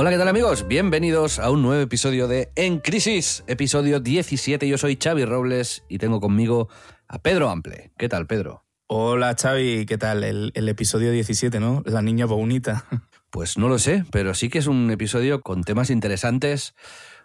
Hola, ¿qué tal amigos? Bienvenidos a un nuevo episodio de En Crisis, episodio 17. Yo soy Xavi Robles y tengo conmigo a Pedro Ample. ¿Qué tal, Pedro? Hola Xavi, ¿qué tal? El, el episodio 17, ¿no? La niña bonita. Pues no lo sé, pero sí que es un episodio con temas interesantes.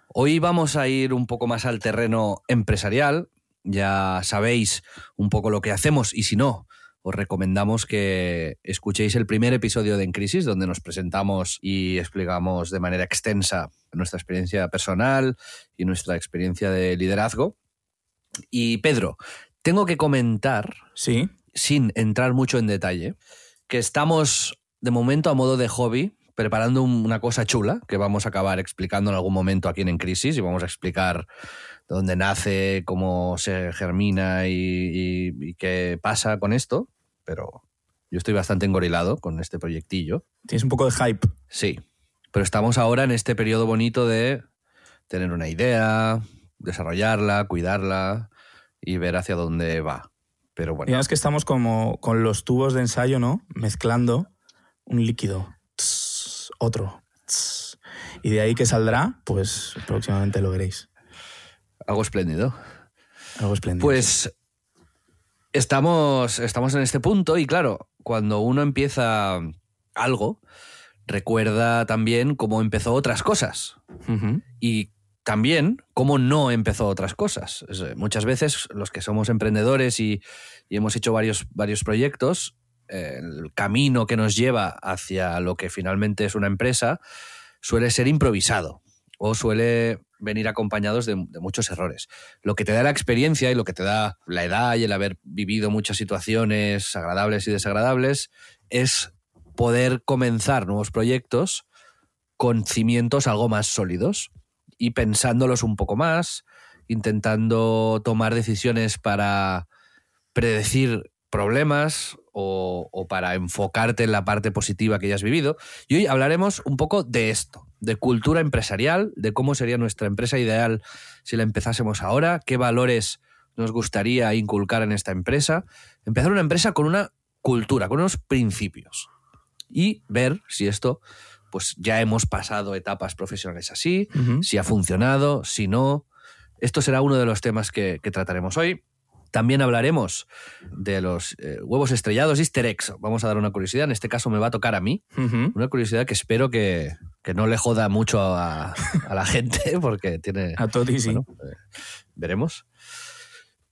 Hoy vamos a ir un poco más al terreno empresarial. Ya sabéis un poco lo que hacemos y si no, os recomendamos que escuchéis el primer episodio de En Crisis, donde nos presentamos y explicamos de manera extensa nuestra experiencia personal y nuestra experiencia de liderazgo. Y Pedro, tengo que comentar, Sí, sin entrar mucho en detalle, que estamos de momento a modo de hobby preparando un- una cosa chula que vamos a acabar explicando en algún momento aquí en En Crisis y vamos a explicar dónde nace, cómo se germina y, y- y qué pasa con esto, pero yo estoy bastante engorilado con este proyectillo. tienes un poco de hype. Sí, pero estamos ahora en este periodo bonito de tener una idea, desarrollarla, cuidarla y ver hacia dónde va. Pero bueno, Digamos que estamos como con los tubos de ensayo, ¿no? Mezclando un líquido. Tss, otro. Tss. Y de ahí que saldrá, pues próximamente lo veréis. algo espléndido. Algo espléndido. Pues estamos, estamos en este punto y claro, cuando uno empieza algo, recuerda también cómo empezó otras cosas y también cómo no empezó otras cosas. Eh, Muchas veces los que somos emprendedores y, y hemos hecho varios, varios proyectos, eh, el camino que nos lleva hacia lo que finalmente es una empresa suele ser improvisado o suele venir acompañados de, muchos errores. Lo que te da la experiencia y lo que te da la edad y el haber vivido muchas situaciones agradables y desagradables es poder comenzar nuevos proyectos con cimientos algo más sólidos y pensándolos un poco más, intentando tomar decisiones para predecir problemas o para enfocarte en la parte positiva que ya has vivido. Y hoy hablaremos un poco de esto, de cultura empresarial, de cómo sería nuestra empresa ideal si la empezásemos ahora, qué valores nos gustaría inculcar en esta empresa. Empezar una empresa con una cultura, con unos principios. Y ver si esto, pues ya hemos pasado etapas profesionales así, si ha funcionado, si no. Esto será uno de los temas que, que trataremos hoy. También hablaremos de los eh, huevos estrellados, easter eggs. Vamos a dar una curiosidad. En este caso me va a tocar a mí. Una curiosidad que espero que, que no le joda mucho a, a la gente porque tiene... A Toti sí. Bueno, eh, veremos.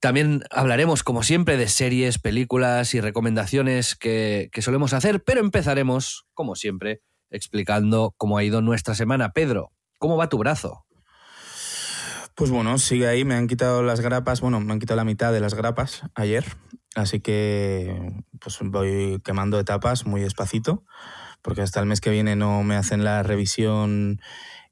También hablaremos, como siempre, de series, películas y recomendaciones que, que solemos hacer, pero empezaremos, como siempre, explicando cómo ha ido nuestra semana. Pedro, ¿cómo va tu brazo? Pues bueno, sigue ahí. Me han quitado las grapas. Bueno, me han quitado la mitad de las grapas ayer. Así que pues voy quemando etapas muy despacito. Porque hasta el mes que viene no me hacen la revisión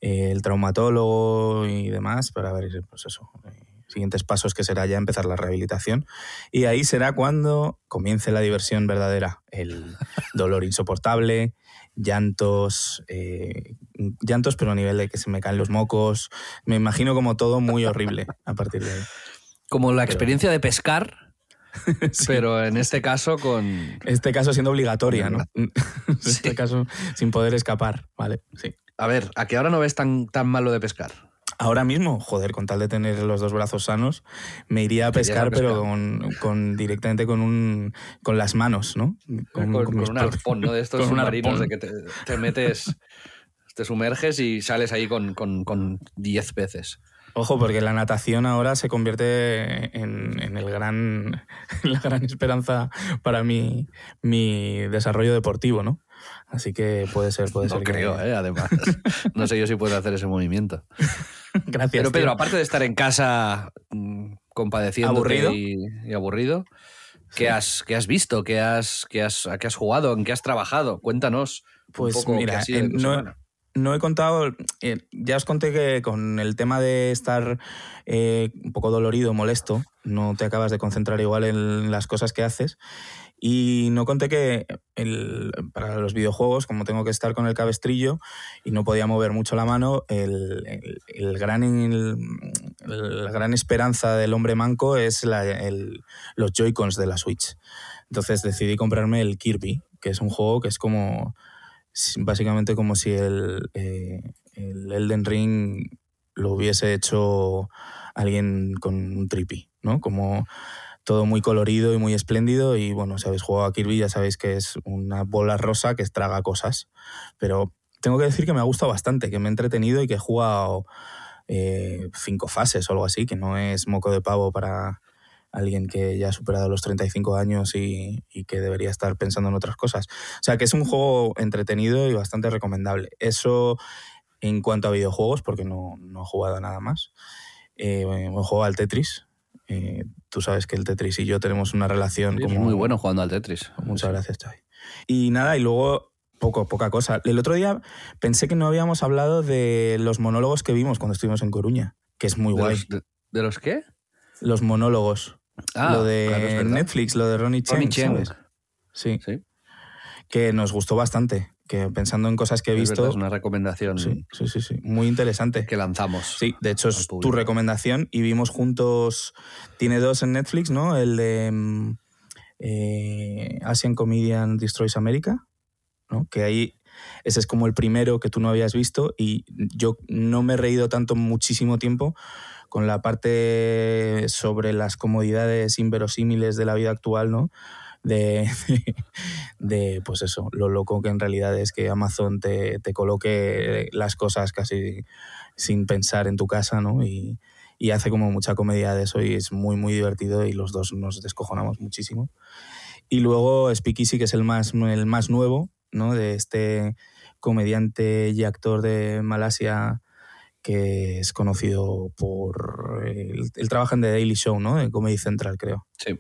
eh, el traumatólogo y demás. Para ver, pues eso. eh, Siguientes pasos que será ya empezar la rehabilitación. Y ahí será cuando comience la diversión verdadera. El dolor insoportable, llantos, eh, llantos, pero a nivel de que se me caen los mocos. Me imagino como todo muy horrible a partir de ahí. Como la Pero- experiencia de pescar, Sí. pero en este caso con... Este caso siendo obligatoria, ¿no? En Sí. este caso sin poder escapar, ¿vale? Sí. A ver, ¿a qué ahora no ves tan, tan malo de pescar? Ahora mismo, joder, con tal de tener los dos brazos sanos, me iría a pescar, pero con, directamente con un con las manos, ¿no? Con, un arpón, ¿no? De estos submarinos de que te, metes, te sumerges y sales ahí con 10 peces. Ojo, porque la natación ahora se convierte en, el gran, la gran esperanza para mi, mi desarrollo deportivo, ¿no? Así que puede ser, puede no ser. creo, ¿eh? además. no sé yo si puedo hacer ese movimiento. Gracias. Pero Pedro, aparte de estar en casa mm, compadeciendo ¿Aburrido? Y, aburrido, ¿qué, has, ¿qué has visto? ¿Qué has, qué has, ¿A qué has jugado? ¿En qué has trabajado? Cuéntanos. Pues mira, no, no he contado, eh, ya os conté que con el tema de estar eh, un poco dolorido, molesto, no te acabas de concentrar igual en las cosas que haces. Y no conté que para los videojuegos, como tengo que estar con el cabestrillo y no podía mover mucho la mano, el, gran, la gran esperanza del hombre manco es los Joy-Cons de la Switch. Entonces decidí comprarme el Kirby, que es un juego que es como básicamente como si el, eh, el Elden Ring lo hubiese hecho alguien con un trippy, ¿no? Como todo muy colorido y muy espléndido y bueno, si habéis jugado a Kirby ya sabéis que es una bola rosa que estraga cosas, pero tengo que decir que me ha gustado bastante, que me he entretenido y que he jugado eh, cinco fases o algo así, que no es moco de pavo para, alguien que ya ha superado los 35 años y, que debería estar pensando en otras cosas. O sea, que es un juego entretenido y bastante recomendable. Eso en cuanto a videojuegos, porque no, no he jugado nada más. Eh, he jugado al Tetris. Eh, tú sabes que el Tetris y yo tenemos una relación como... muy bueno jugando al Tetris. Muchas gracias, Xavi. Y nada, y luego poco, poca cosa. El otro día pensé que no habíamos hablado de los monólogos que vimos cuando estuvimos en Coruña, que es muy guay. ¿De los qué? Los monólogos. Ah, lo de Netflix, lo de Ronnie Cheng, Sí. Que nos gustó bastante. Que pensando en cosas que he visto. es una recomendación. Sí, sí, sí, Muy interesante. Que lanzamos. Sí, de hecho es tu recomendación y vimos juntos. Tiene dos en Netflix, ¿no? El de mm, eh, Asian Comedian Destroys America, ¿no? Que ahí ese es como el primero que tú no habías visto y yo no me he reído tanto muchísimo tiempo con la parte sobre las comodidades inverosímiles de la vida actual, ¿no? De, de, pues eso, lo loco que en realidad es que Amazon te, te coloque las cosas casi sin pensar en tu casa, ¿no? Y, y, hace como mucha comedia de eso y es muy, muy divertido y los dos nos descojonamos muchísimo. Y luego Speakeasy, que es el más, el más nuevo, ¿no? De este comediante y actor de Malasia que es conocido por... Él, trabaja en The Daily Show, ¿no? En Comedy Central, creo. Sí.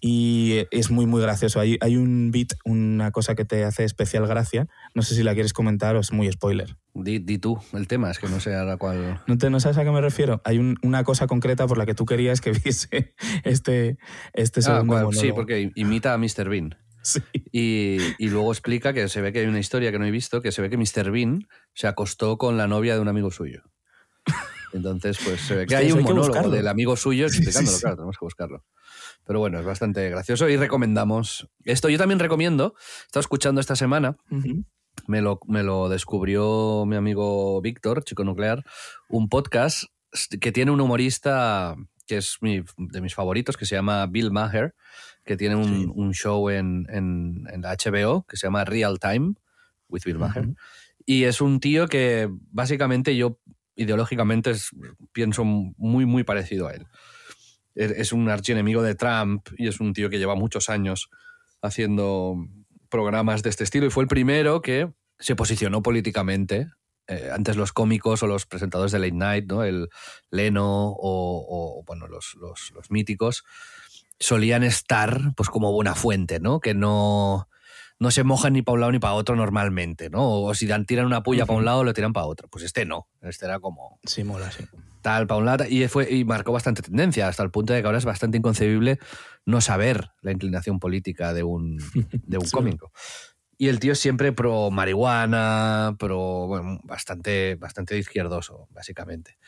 Y es muy, muy gracioso. Hay, hay un beat, una cosa que te hace especial gracia. No sé si la quieres comentar o es muy spoiler. Di, tú el tema, es que no sé a la cual... ¿No, te, ¿No sabes a qué me refiero? Hay una cosa concreta por la que tú querías que viese este, este ah, segundo Sí, porque imita a Mr. Bean. Y, luego explica que se ve que hay una historia que no he visto, que se ve que Mr. Bean se acostó con la novia de un amigo suyo. Entonces, pues se ve que hay un monólogo del amigo suyo explicándolo, claro, tenemos que buscarlo. Pero bueno, es bastante gracioso y recomendamos esto. Yo también recomiendo, he estado escuchando esta semana, me, lo, me lo descubrió mi amigo Víctor, chico nuclear, un podcast que tiene un humorista que es de mis favoritos, que se llama Bill Maher, que tiene un, show en, la HBO que se llama Real Time with Bill Maher. Y es un tío que básicamente yo ideológicamente pienso muy, muy parecido a él. Es un archienemigo de Trump y es un tío que lleva muchos años haciendo programas de este estilo y fue el primero que se posicionó políticamente. Eh, antes los cómicos o los presentadores de Late Night, ¿no? el Leno o, bueno, los, los, los míticos, solían estar pues como buena fuente, ¿no? Que no, no se mojan ni para un lado ni para otro normalmente, ¿no? O si dan, tiran una puya para un lado, lo tiran para otro. Pues este no, este era como... Sí, mola, sí. Tal, para un lado, y, fue, y marcó bastante tendencia, hasta el punto de que ahora es bastante inconcebible no saber la inclinación política de un, de un cómico. Y el tío siempre pro marihuana, pro, bueno, bastante, bastante izquierdoso, básicamente.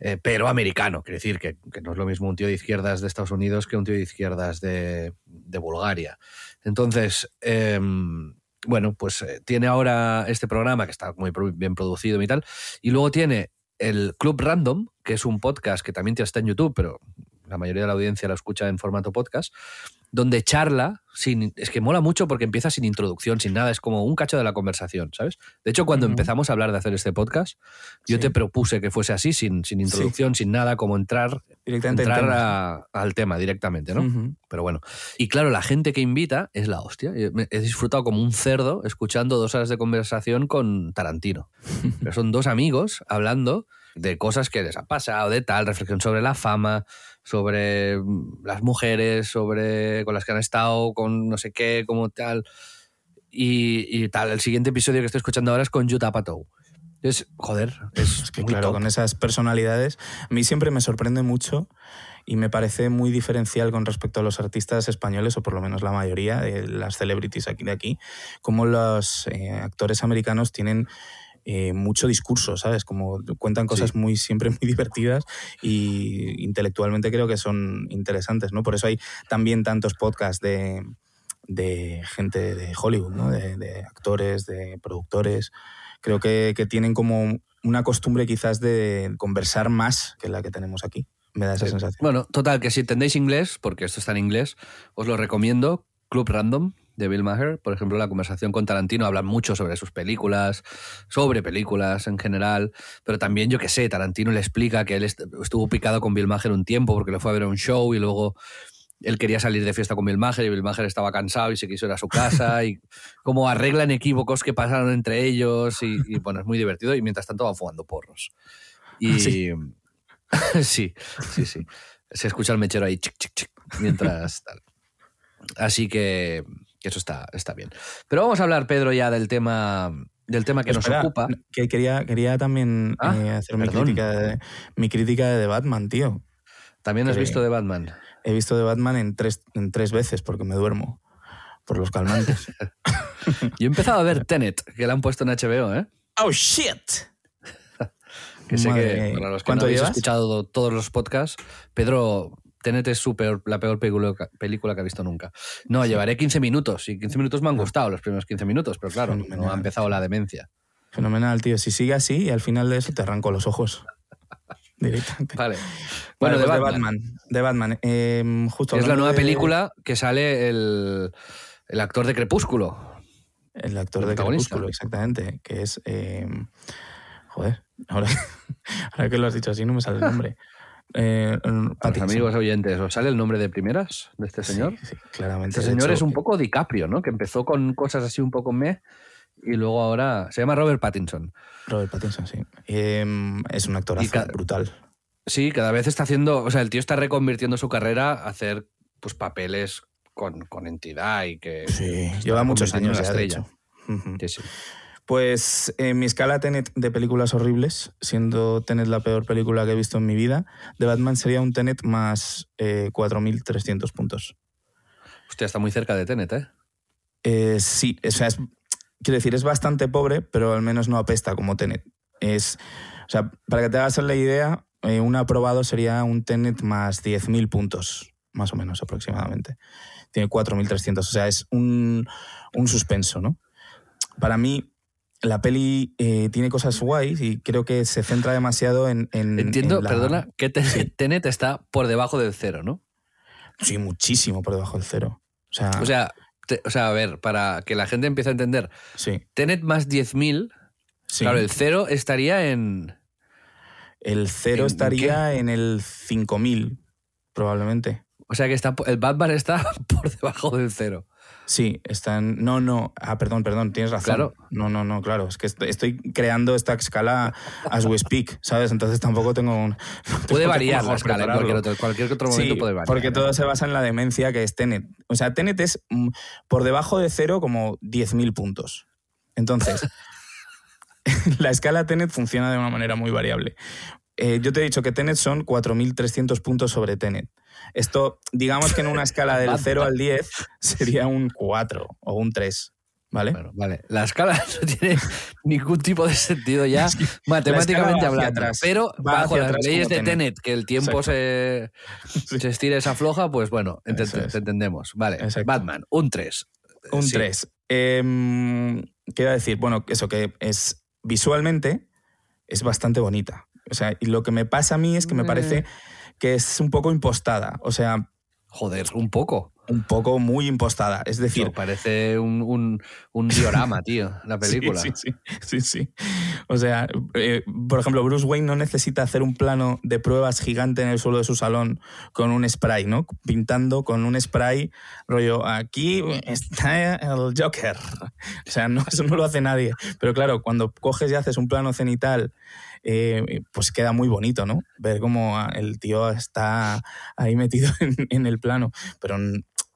Eh, pero americano, quiere decir que, no es lo mismo un tío de izquierdas de Estados Unidos que un tío de izquierdas de, Bulgaria. Entonces, em, bueno, pues eh, tiene ahora este programa que está muy bien producido y tal. Y luego tiene el Club Random, que es un podcast que también está en YouTube, pero la mayoría de la audiencia lo escucha en formato podcast, donde charla, sin, es que mola mucho porque empieza sin introducción, sin nada, es como un cacho de la conversación, ¿sabes? De hecho, cuando empezamos a hablar de hacer este podcast, yo Sí. te propuse que fuese así, sin, sin introducción, sin nada, como entrar, Directamente entrar a- al tema directamente, ¿no? Ujú. Pero bueno. Y claro, la gente que invita es la hostia. Me- He disfrutado como un cerdo escuchando dos horas de conversación con Tarantino. Pero son dos amigos hablando de cosas que les ha pasado, de tal, reflexión sobre la fama, sobre mm, las mujeres, sobre con las que han estado, con no sé qué, como tal. Y, y tal, el siguiente episodio que estoy escuchando ahora es con Yuta Patou. Es, joder, es, Es que muy claro, top. con esas personalidades, a mí siempre me sorprende mucho y me parece muy diferencial con respecto a los artistas españoles, o por lo menos la mayoría de las celebrities aquí de aquí, como los eh, actores americanos tienen eh, mucho discurso, ¿sabes? Como cuentan cosas Sí. muy siempre muy divertidas y intelectualmente creo que son interesantes, ¿no? Por eso hay también tantos podcasts de, de gente de Hollywood, ¿no? De, de actores, de productores. Creo que, que tienen como una costumbre quizás de conversar más que la que tenemos aquí. Me da esa sensación. Bueno, total, que si entendéis inglés, porque esto está en inglés, os lo recomiendo. Club Random de Bill Maher, por ejemplo, la conversación con Tarantino habla mucho sobre sus películas, sobre películas en general, pero también, yo que sé, Tarantino le explica que él est- estuvo picado con Bill Maher un tiempo porque le fue a ver a un show y luego él quería salir de fiesta con Bill Maher y Bill Maher estaba cansado y se quiso ir a su casa y cómo arreglan equívocos que pasaron entre ellos y, y, bueno, es muy divertido y mientras tanto van fumando porros. Y Sí. sí, sí, sí. Se escucha el mechero ahí chic, chic, chic, mientras tal. Así que eso está, está bien. Pero vamos a hablar, Pedro, ya del tema, del tema que nos ocupa. Que quería, quería también Ah, eh, hacer mi crítica, de, mi crítica de The Batman, tío. También has que- visto de Batman. He visto The Batman en tres, en tres veces porque me duermo por los calmantes. Yo he empezado a ver Tenet, que la han puesto en HBO, ¿eh? ¡Oh, shit! Que sé Madre que para los que no ¿Cuánto habéis llevas? escuchado todos los podcasts, Pedro, Tenet es su peor- la peor película, película que ha visto nunca. No, llevaré 15 minutos y 15 minutos me han gustado los primeros 15 minutos, pero claro, no ha empezado la demencia. Fenomenal, tío. Si sigue así, y al final de eso te arranco los ojos. Directamente. Vale. Bueno, Bueno, de pues Batman. De Batman. Eh, justo Es la nueva de- película que sale el, el actor de Crepúsculo. El actor el de. Crepúsculo, exactamente. Que es. eh, joder, ahora, ahora que lo has dicho así no me sale el nombre. Eh, los amigos oyentes, ¿os sale el nombre de primeras de este señor? Sí, sí, claramente. Este señor hecho, es un poco DiCaprio, ¿no? Que empezó con cosas así un poco meh y luego ahora se llama Robert Pattinson. Robert Pattinson, sí. Eh, es un actorazo brutal. Sí, cada vez está haciendo, o sea, el tío está reconvirtiendo su carrera a hacer pues papeles con, con entidad y que Sí, lleva muchos años ya, de. Sí, sí. Pues en mi escala Tenet de películas horribles, siendo Tenet la peor película que he visto en mi vida, de Batman sería un Tenet más eh, 4.300 puntos. Hostia, está muy cerca de Tenet, ¿eh? Eh, sí, o sea, es, quiero decir, es bastante pobre, pero al menos no apesta como Tenet. Es, o sea, para que te hagas la idea, eh, un aprobado sería un Tenet más 10.000 puntos, más o menos aproximadamente. Tiene 4.300, o sea, es un, un suspenso, ¿no? Para mí, la peli eh, tiene cosas guays y creo que se centra demasiado en... en- Entiendo, en la- perdona, que Ten- Tenet está por debajo del cero, ¿no? Sí, muchísimo por debajo del cero. O sea, O sea, te- o sea, a ver, para que la gente empiece a entender, sí. Tenet más 10.000, sí. claro, el cero estaría en... El cero ¿En estaría en el 5000, probablemente. O sea que está, el Batman está por debajo del cero. Sí, están. No, no. Ah, perdón, perdón, tienes razón. Claro. No, no, no, claro. Es que estoy, estoy creando esta escala as we speak, ¿sabes? Entonces tampoco tengo un. Puede variar la escala en cualquier otro, cualquier otro momento Sí, puede variar. porque todo se basa en la demencia que es Tenet. O sea, Tenet es mm, por debajo de cero como 10.000 puntos. Entonces, la escala Tenet funciona de una manera muy variable. Eh, yo te he dicho que Tenet son 4.300 puntos sobre Tenet. Esto, digamos que en una escala del 0 al 10 sería un 4 o un 3, ¿vale? Bueno, vale. La escala no tiene ningún tipo de sentido ya, Es que matemáticamente hablando. atrás. Pero bajo las leyes de Tenet. Que el tiempo se, se estira y se afloja, pues bueno, Eso es. te entendemos. Vale, Exacto. Batman, un 3. Un Sí. 3. Em, ¿Qué iba a decir? Bueno, eso que es visualmente es bastante bonita. O sea, y lo que me pasa a mí es que me parece que es un poco impostada. O sea, Joder, un poco. un poco muy impostada. Es decir, Tío, parece un, un, un diorama, tío, la película. Sí, sí, sí, sí, sí. O sea, eh, por ejemplo, Bruce Wayne no necesita hacer un plano de pruebas gigante en el suelo de su salón con un spray, ¿no? Pintando con un spray, rollo, aquí está el Joker. O sea, no, eso no lo hace nadie. Pero claro, cuando coges y haces un plano cenital, eh, pues queda muy bonito, ¿no? Ver cómo el tío está ahí metido en, en el plano. Pero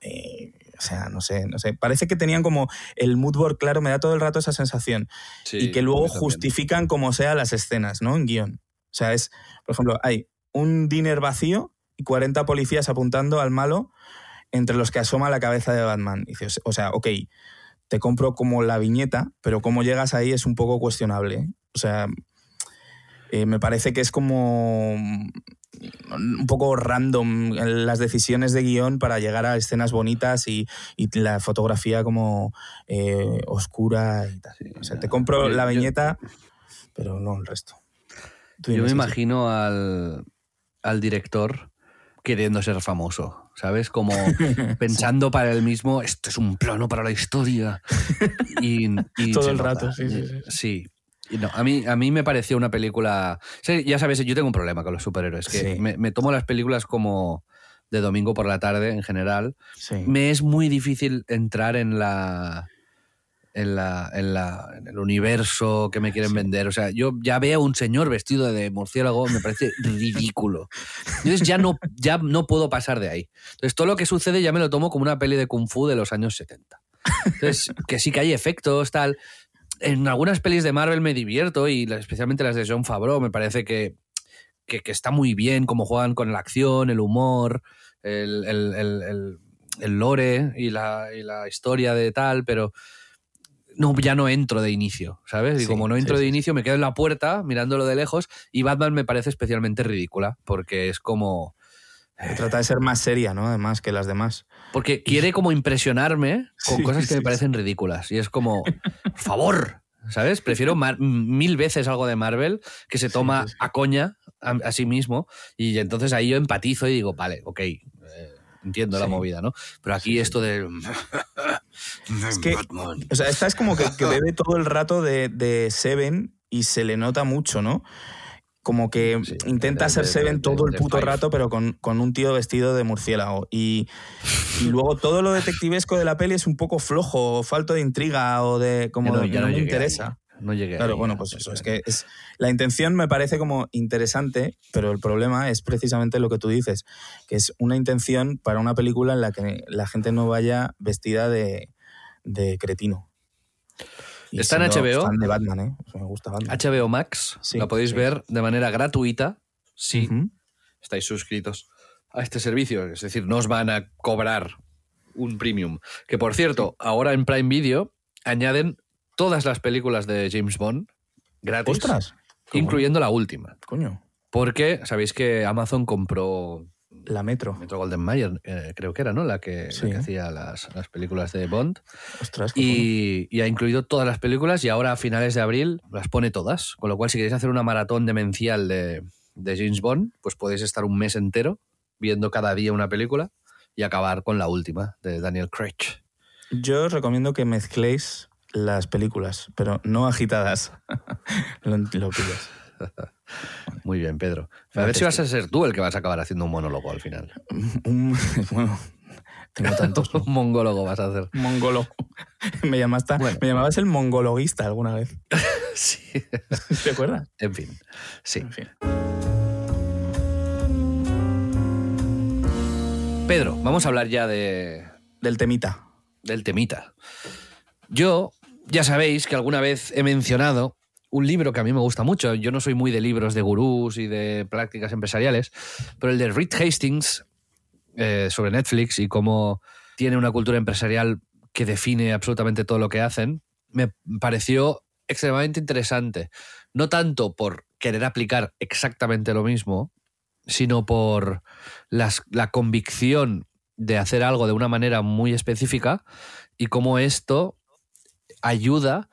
eh, o sea, no sé, no sé. Parece que tenían como el mood board claro, me da todo el rato esa sensación. Sí, y que luego justifican como sea las escenas, ¿no? En guion. O sea, es, por ejemplo, hay un diner vacío y 40 policías apuntando al malo entre los que asoma la cabeza de Batman. Y dices, o sea, ok, te compro como la viñeta, pero cómo llegas ahí es un poco cuestionable. ¿eh? O sea, eh, me parece que es como un poco random las decisiones de guion para llegar a escenas bonitas y, y la fotografía como eh, oscura y tal. o sea, te compro la yo- viñeta, pero no el resto. Tú Yo me imagino al, al director queriendo ser famoso, ¿sabes? Como pensando para él mismo, esto es un plano para la historia. Y, y Todo el rato, sí, sí, sí. Sí. No, a, mí, a mí me pareció una película... ya sabes, yo tengo un problema con los superhéroes, que Sí. me, me tomo las películas como de domingo por la tarde en general. Sí. Me es muy difícil entrar en la... En, la, en, la, en el universo que me quieren vender. O sea, yo ya veo un señor vestido de murciélago, me parece ridículo. Entonces ya no, ya no puedo pasar de ahí. Entonces todo lo que sucede ya me lo tomo como una peli de kung fu de los años 70. Entonces, que sí que hay efectos, tal. En algunas pelis de Marvel me divierto y especialmente las de John Favreau me parece que, que, que está muy bien cómo juegan con la acción, el humor, el, el- el- el- lore y la, y la historia de tal, pero no, ya no entro de inicio, ¿sabes? Y Sí, como no entro sí, de inicio, me quedo en la puerta mirándolo de lejos y Batman me parece especialmente ridícula porque es como... Trata de ser más seria, ¿no? Además que las demás. Porque quiere como impresionarme con Sí, cosas que sí, me sí. parecen ridículas. Y es como, por favor, ¿sabes? Prefiero mar- mil veces algo de Marvel que se toma a coña a, a sí mismo. Y entonces ahí yo empatizo y digo, vale, ok, eh, entiendo la movida, ¿no? Pero aquí esto de... Es que-. O sea, esta es como que, que bebe todo el rato de, de Seven y se le nota mucho, ¿no? Como que Sí, intenta de- de- Seven de- todo el puto rato, pero con, con un tío vestido de murciélago. Y, y luego todo lo detectivesco de la peli es un poco flojo, o falto de intriga o de... como Ya no- no, me interesa. ahí. No llegué Claro, ahí, bueno, no, pues eso, es que es, la intención me parece como interesante, pero el problema es precisamente lo que tú dices, que es una intención para una película en la que la gente no vaya vestida de, de cretino. Y Está en HBO. fan de Batman, ¿eh? O sea, me gusta Batman. HBO Max, Sí, la podéis sí. ver de manera gratuita si estáis suscritos a este servicio. Es decir, no os van a cobrar un premium. Que por cierto, ahora en Prime Video añaden todas las películas de James Bond gratis, ¡Ostras! Incluyendo la última. Coño, Porque sabéis que Amazon compró la Metro. Metro Golden Mayer, eh, creo que era, ¿no? La que, la Sí. que hacía las, las películas de Bond. Ostras. Y, y ha incluido todas las películas y ahora a finales de abril las pone todas. Con lo cual, si queréis hacer una maratón demencial de, de James Bond, pues podéis estar un mes entero viendo cada día una película y acabar con la última de Daniel Craig. Yo os recomiendo que mezcléis las películas, pero no agitadas. lo, lo pillas. Muy bien, Pedro. A ver si vas a ser tú el que vas a acabar haciendo un monólogo al final. Un- bueno, tengo tantos. un mongólogo vas a hacer. Mongólogo. Me, llamaste, Bueno. me llamabas el mongologuista alguna vez. Sí. ¿Te acuerdas? En fin. Sí. En fin. Pedro, vamos a hablar ya de, Del temita. del temita. Yo, ya sabéis que alguna vez he mencionado un libro que a mí me gusta mucho. Yo no soy muy de libros de gurús y de prácticas empresariales, pero el de Reed Hastings eh, sobre Netflix y cómo tiene una cultura empresarial que define absolutamente todo lo que hacen, me pareció extremadamente interesante. No tanto por querer aplicar exactamente lo mismo, sino por las- la convicción de hacer algo de una manera muy específica y cómo esto ayuda a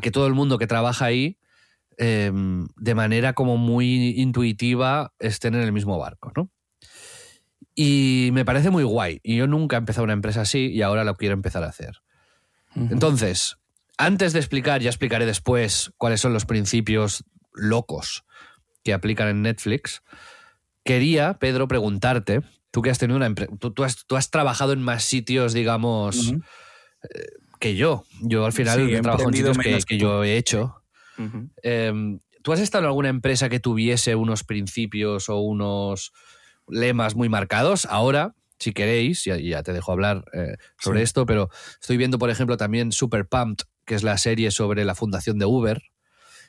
que todo el mundo que trabaja ahí em, de manera como muy intuitiva estén en el mismo barco, ¿no? Y me parece muy guay. Y yo nunca he empezado una empresa así y ahora lo quiero empezar a hacer. Entonces, antes de explicar, ya explicaré después cuáles son los principios locos que aplican en Netflix, quería, Pedro, preguntarte, tú que has tenido una empresa, tú, has, trabajado en más sitios, digamos, eh, que yo. Yo al final he trabajado en sitios que, yo he hecho. Em, ¿Tú has estado en alguna empresa que tuviese unos principios o unos lemas muy marcados? Ahora, si queréis, ya, ya te dejo hablar eh, sobre esto, pero estoy viendo, por ejemplo, también Super Pumped, que es la serie sobre la fundación de Uber,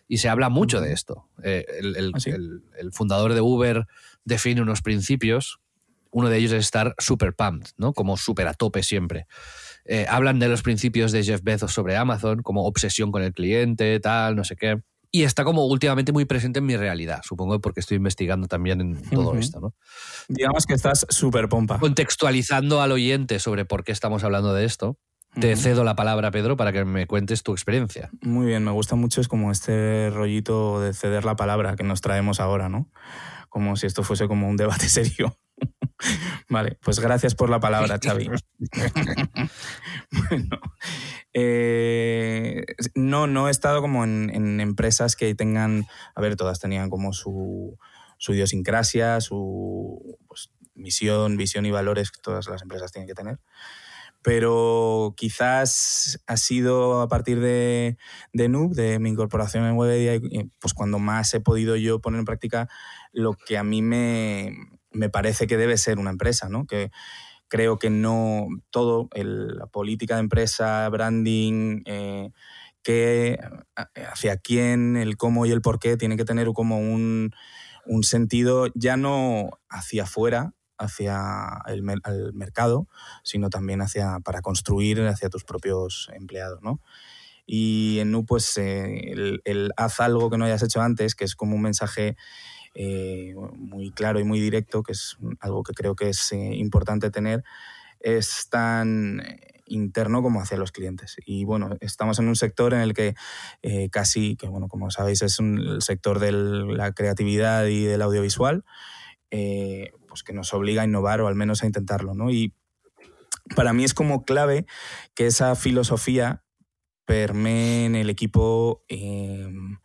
y se habla mucho de esto. Eh, ¿Ah, el, fundador de Uber define unos principios. Uno de ellos es estar super pumped, ¿no? Como súper a tope siempre. Eh, hablan de los principios de Jeff Bezos sobre Amazon, como obsesión con el cliente, tal, no sé qué. Y está como últimamente muy presente en mi realidad, supongo porque estoy investigando también en todo esto, ¿no? Digamos que estás súper pompa. Contextualizando al oyente sobre por qué estamos hablando de esto. Te cedo la palabra, Pedro, para que me cuentes tu experiencia. Muy bien, me gusta mucho, es como este rollito de ceder la palabra que nos traemos ahora, ¿no? Como si esto fuese como un debate serio. Vale, pues gracias por la palabra, Xavi. bueno, eh, no, no he estado como en, empresas que tengan, a ver, todas tenían como su, su idiosincrasia, su pues, misión, visión y valores que todas las empresas tienen que tener pero quizás ha sido a partir de, de Noob, de mi incorporación en Webedia, pues cuando más he podido yo poner en práctica lo que a mí me, me parece que debe ser una empresa, ¿no? Que creo que no todo, la política de empresa, branding, eh, que, hacia quién, el cómo y el por qué, tiene que tener como un, un sentido ya no hacia afuera, hacia el, mercado, sino también hacia, para construir hacia tus propios empleados, ¿no? Y en Nu, pues, eh, el, haz algo que no hayas hecho antes, que es como un mensaje eh, muy claro y muy directo, que es algo que creo que es eh, importante tener, es tan interno como hacia los clientes. Y bueno, estamos en un sector en el que casi, que bueno, como sabéis, es el sector de la creatividad y del audiovisual. Pues, que nos obliga a innovar o al menos a intentarlo, ¿no? Y para mí es como clave que esa filosofía permee en el equipo em,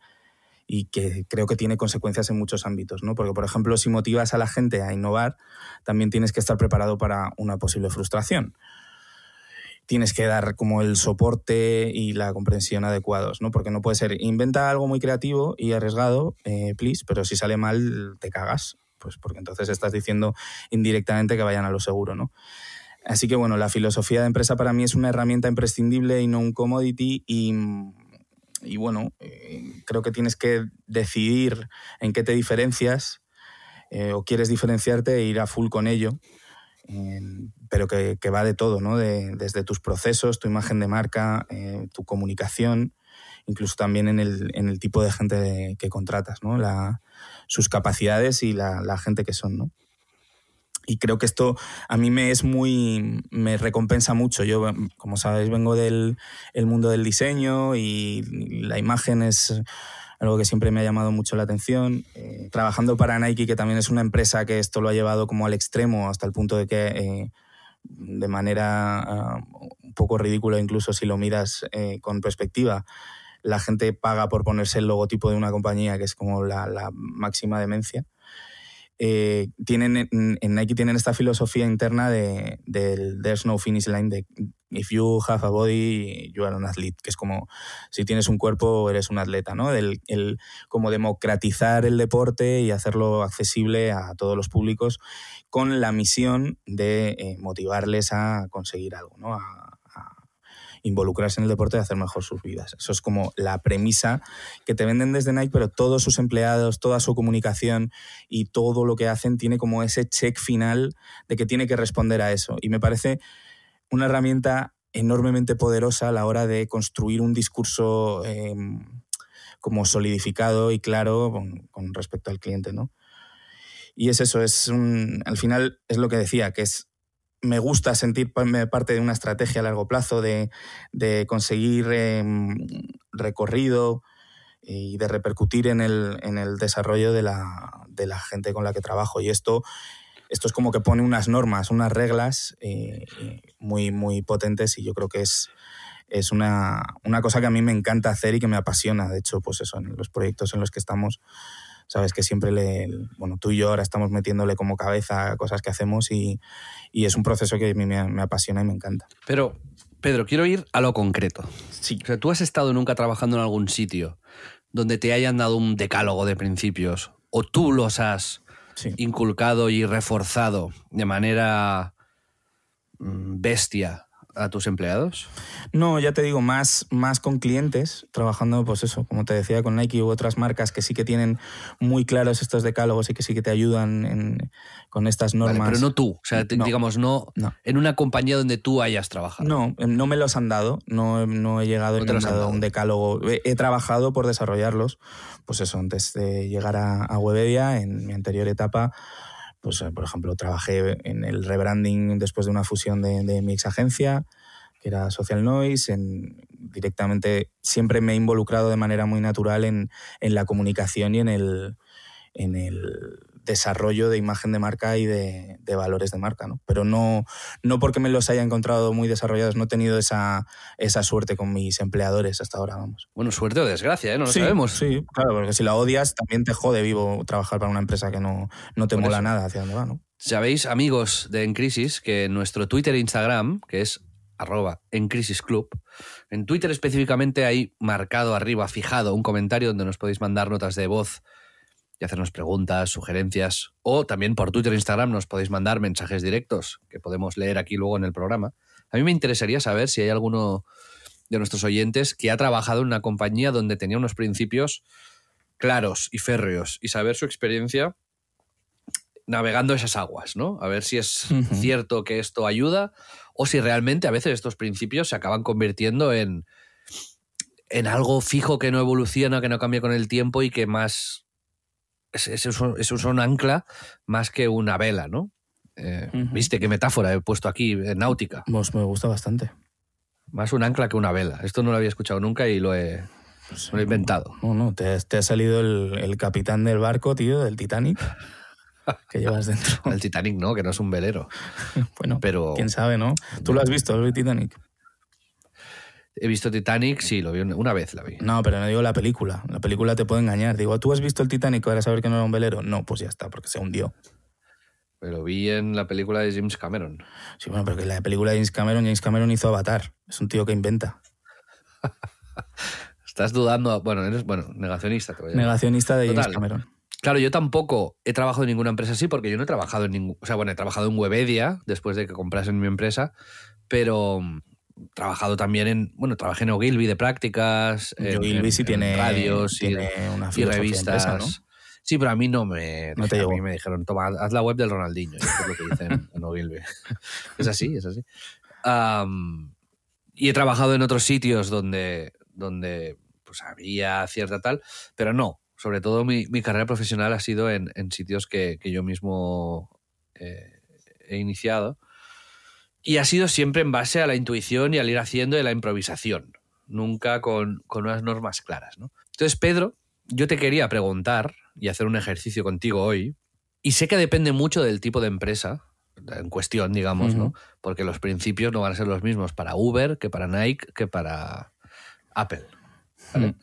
y que creo que tiene consecuencias en muchos ámbitos, ¿no? Porque, por ejemplo, si motivas a la gente a innovar, también tienes que estar preparado para una posible frustración. Tienes que dar como el soporte y la comprensión adecuados, ¿no? Porque no puede ser, inventa algo muy creativo y arriesgado, eh, please, pero si sale mal, te cagas pues porque entonces estás diciendo indirectamente que vayan a lo seguro, ¿no? Así que bueno, la filosofía de empresa para mí es una herramienta imprescindible y no un commodity y, bueno, eh, creo que tienes que decidir en qué te diferencias eh, o quieres diferenciarte e ir a full con ello, pero que, va de todo, ¿no? desde tus procesos, tu imagen de marca, eh, tu comunicación, incluso también en el, en el tipo de gente que contratas, ¿no? La, sus capacidades y la, gente que son, ¿no? Y creo que esto a mí me es muy, me recompensa mucho. Yo, como sabéis, vengo del el mundo del diseño y la imagen es algo que siempre me ha llamado mucho la atención. Eh, trabajando para Nike, que también es una empresa que esto lo ha llevado como al extremo, hasta el punto de que eh, de manera ah, un poco ridícula, incluso si lo miras eh, con perspectiva, la gente paga por ponerse el logotipo de una compañía que es como la, máxima demencia. Eh, tienen, en Nike tienen esta filosofía interna de, del there's no finish line, de if you have a body, you are an athlete, que es como si tienes un cuerpo, eres un atleta, ¿no? El, el como democratizar el deporte y hacerlo accesible a todos los públicos con la misión de eh, motivarles a conseguir algo, ¿no? Involucrarse en el deporte y hacer mejor sus vidas. Eso es como la premisa que te venden desde Nike, pero todos sus empleados, toda su comunicación y todo lo que hacen tiene como ese check final de que tiene que responder a eso. Y me parece una herramienta enormemente poderosa a la hora de construir un discurso em, como solidificado y claro con, respecto al cliente, ¿no? Y es eso, es un, al final es lo que decía, que es me gusta sentirme parte de una estrategia a largo plazo, de, de conseguir em, recorrido y de repercutir en el, en el desarrollo de la, de la, gente con la que trabajo. Y esto, esto es como que pone unas normas, unas reglas eh, muy, muy potentes y yo creo que es, es una, una, cosa que a mí me encanta hacer y que me apasiona. De hecho, pues eso, en los proyectos en los que estamos, sabes que siempre le, bueno, tú y yo ahora estamos metiéndole como cabeza a cosas que hacemos y, y es un proceso que a mí me, me, apasiona y me encanta. Pero, Pedro, quiero ir a lo concreto. Sí. O sea, ¿tú has estado nunca trabajando en algún sitio donde te hayan dado un decálogo de principios o tú los has Sí. inculcado y reforzado de manera mm, bestia a tus empleados? No, ya te digo, más, más con clientes, trabajando, pues eso, como te decía, con Nike u otras marcas que sí que tienen muy claros estos decálogos y que sí que te ayudan en- con estas normas. Vale, pero no tú, o sea, No. digamos, no, No. en una compañía donde tú hayas trabajado. No, eh, no me los han dado, no, no he llegado dado dado. un decálogo. He, he trabajado por desarrollarlos, pues eso, antes de llegar a, a Webedia, en mi anterior etapa, pues eh, por ejemplo, trabajé en el rebranding después de una fusión de, de mi ex agencia, que era Social Noise, en, directamente siempre me he involucrado de manera muy natural en, en la comunicación y en el, en el desarrollo de imagen de marca y de, de valores de marca, ¿no? Pero no, no porque me los haya encontrado muy desarrollados, no he tenido esa, esa suerte con mis empleadores hasta ahora, vamos. Bueno, suerte o desgracia, ¿eh? No lo sí, sabemos. Sí, claro, porque si la odias también te jode vivo trabajar para una empresa que no, no te Por mola eso. nada hacia dónde va, ¿no? Sabéis, amigos de En Crisis, que nuestro Twitter e Instagram, que es arroba en Crisis Club, en Twitter específicamente hay marcado arriba, fijado, un comentario donde nos podéis mandar notas de voz y hacernos preguntas, sugerencias, o también por Twitter e Instagram nos podéis mandar mensajes directos que podemos leer aquí luego en el programa. A mí me interesaría saber si hay alguno de nuestros oyentes que ha trabajado en una compañía donde tenía unos principios claros y férreos y saber su experiencia navegando esas aguas, ¿no? A ver si es cierto que esto ayuda o si realmente a veces estos principios se acaban convirtiendo en, en algo fijo que no evoluciona, que no cambia con el tiempo y que más es, es, un- es un ancla más que una vela, ¿no? Eh. Viste qué metáfora he puesto aquí en náutica. Pues me gusta bastante. Más un ancla que una vela. Esto no lo había escuchado nunca y lo he, lo he inventado. No, no, te, te ha salido el, el capitán del barco, tío, del Titanic, que llevas dentro. El Titanic no, que no es un velero. Bueno, Pero quién sabe, ¿no? ¿Tú lo has visto, el Titanic? He visto Titanic, sí, lo vi una- vez, la vi. No, pero no digo la película. La película te puede engañar. Digo, ¿tú has visto el Titanic para saber que no era un velero? No, pues ya está, porque se hundió. Pero vi en la película de James Cameron. Sí, bueno, pero que la película de James Cameron, James Cameron hizo Avatar. Es un tío que inventa. Estás dudando, bueno, eres bueno, negacionista. Te voy a. Negacionista de James. Cameron. Claro, yo tampoco he trabajado en ninguna empresa así porque yo no he trabajado en ningún, o sea, bueno, he trabajado en Webedia después de que comprasen mi empresa, pero trabajado también en, bueno, trabajé en Ogilvy de prácticas, en, Ogilvy en- sí en tiene, radios y- tiene una y, filosofía de revistas. empresa, ¿no? Sí, pero a mí no me, No te a llegó. mí me dijeron, toma, haz la web del Ronaldinho, y eso es lo que dicen en Ogilvy. es así, es así. Am, y he trabajado en otros sitios donde, donde pues había cierta tal, pero no. Sobre todo mi, mi carrera profesional ha sido en, en sitios que, que yo mismo eh, he iniciado. Y ha sido siempre en base a la intuición y al ir haciendo a la improvisación. Nunca con, con unas normas claras. ¿no? Entonces, Pedro, yo te quería preguntar y hacer un ejercicio contigo hoy. Y sé que depende mucho del tipo de empresa en cuestión, digamos, ¿no? Porque los principios no van a ser los mismos para Uber que para Nike que para Apple. ¿vale? Mm.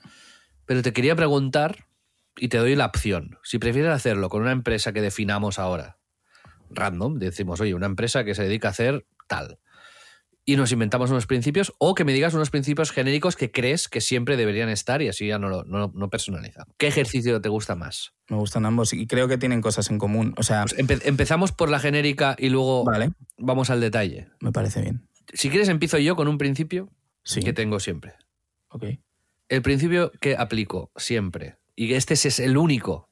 Pero te quería preguntar y te doy la opción. Si prefieres hacerlo con una empresa que definamos ahora, random, decimos, oye, una empresa que se dedica a hacer tal. Y nos inventamos unos principios, o que me digas unos principios genéricos que crees que siempre deberían estar y así ya no, lo- no, no personalizamos. ¿Qué ejercicio te gusta más? Me gustan ambos y creo que tienen cosas en común. O sea, Pues empe- empezamos por la genérica y luego vale, vamos al detalle. me parece bien. Si quieres, empiezo yo con un principio Sí, que tengo siempre. ok. El principio que aplico siempre, y que este es el único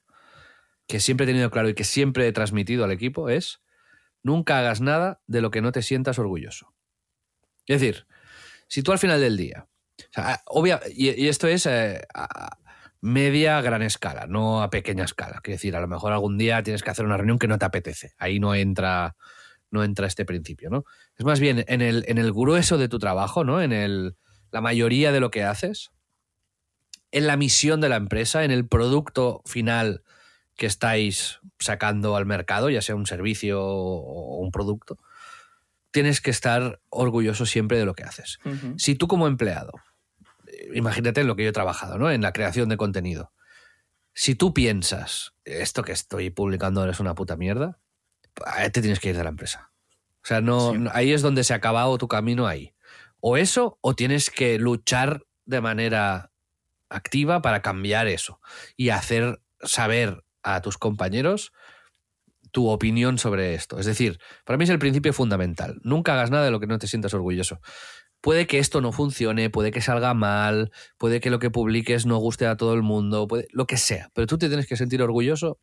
que siempre he tenido claro y que siempre he transmitido al equipo, es nunca hagas nada de lo que no te sientas orgulloso. Es decir, si tú al final del día, obvia- y, y esto es eh, a media gran escala, no a pequeña escala. Quiero decir, a lo mejor algún día tienes que hacer una reunión que no te apetece. Ahí no entra, no entra este principio, ¿no? Es más bien en el, en el grueso de tu trabajo, ¿no? En el, la mayoría de lo que haces, en la misión de la empresa, en el producto final que estáis sacando al mercado, ya sea un servicio o un producto, tienes que estar orgulloso siempre de lo que haces. Si tú como empleado, eh, imagínate en lo que yo he trabajado, ¿no? En la creación de contenido. Si tú piensas, esto que estoy publicando ahora es una puta mierda, te tienes que ir de la empresa. O sea, no, ahí es donde se ha acabado tu camino ahí. O eso, o tienes que luchar de manera activa para cambiar eso y hacer saber a tus compañeros tu opinión sobre esto. Es decir, para mí es el principio fundamental. Nunca hagas nada de lo que no te sientas orgulloso. Puede que esto no funcione, puede que salga mal, puede que lo que publiques no guste a todo el mundo, puede, lo que sea. Pero tú te tienes que sentir orgulloso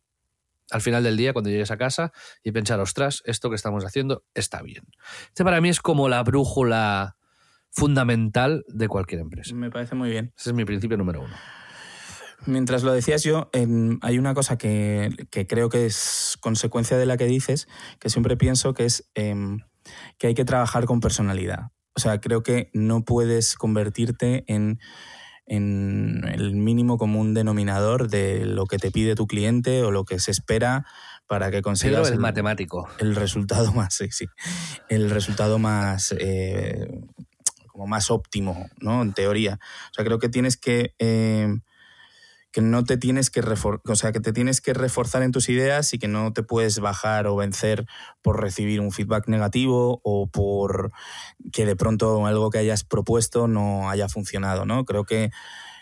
al final del día cuando llegues a casa y pensar, ostras, esto que estamos haciendo está bien. Este para mí es como la brújula fundamental de cualquier empresa. Me parece muy bien. Ese es mi principio número uno. Mientras lo decías yo, em, hay una cosa que, creo que es consecuencia de la que dices, que siempre pienso que es em, que hay que trabajar con personalidad. O sea, creo que no puedes convertirte en, el mínimo común denominador de lo que te pide tu cliente o lo que se espera para que consigas el, matemático. El resultado más, sí, sí. El resultado más eh, como más óptimo, ¿no? En teoría. O sea, creo que tienes que em, que no te tienes que o sea, que te tienes que reforzar en tus ideas y que no te puedes bajar o vencer por recibir un feedback negativo o por que de pronto algo que hayas propuesto no haya funcionado, ¿no? Creo que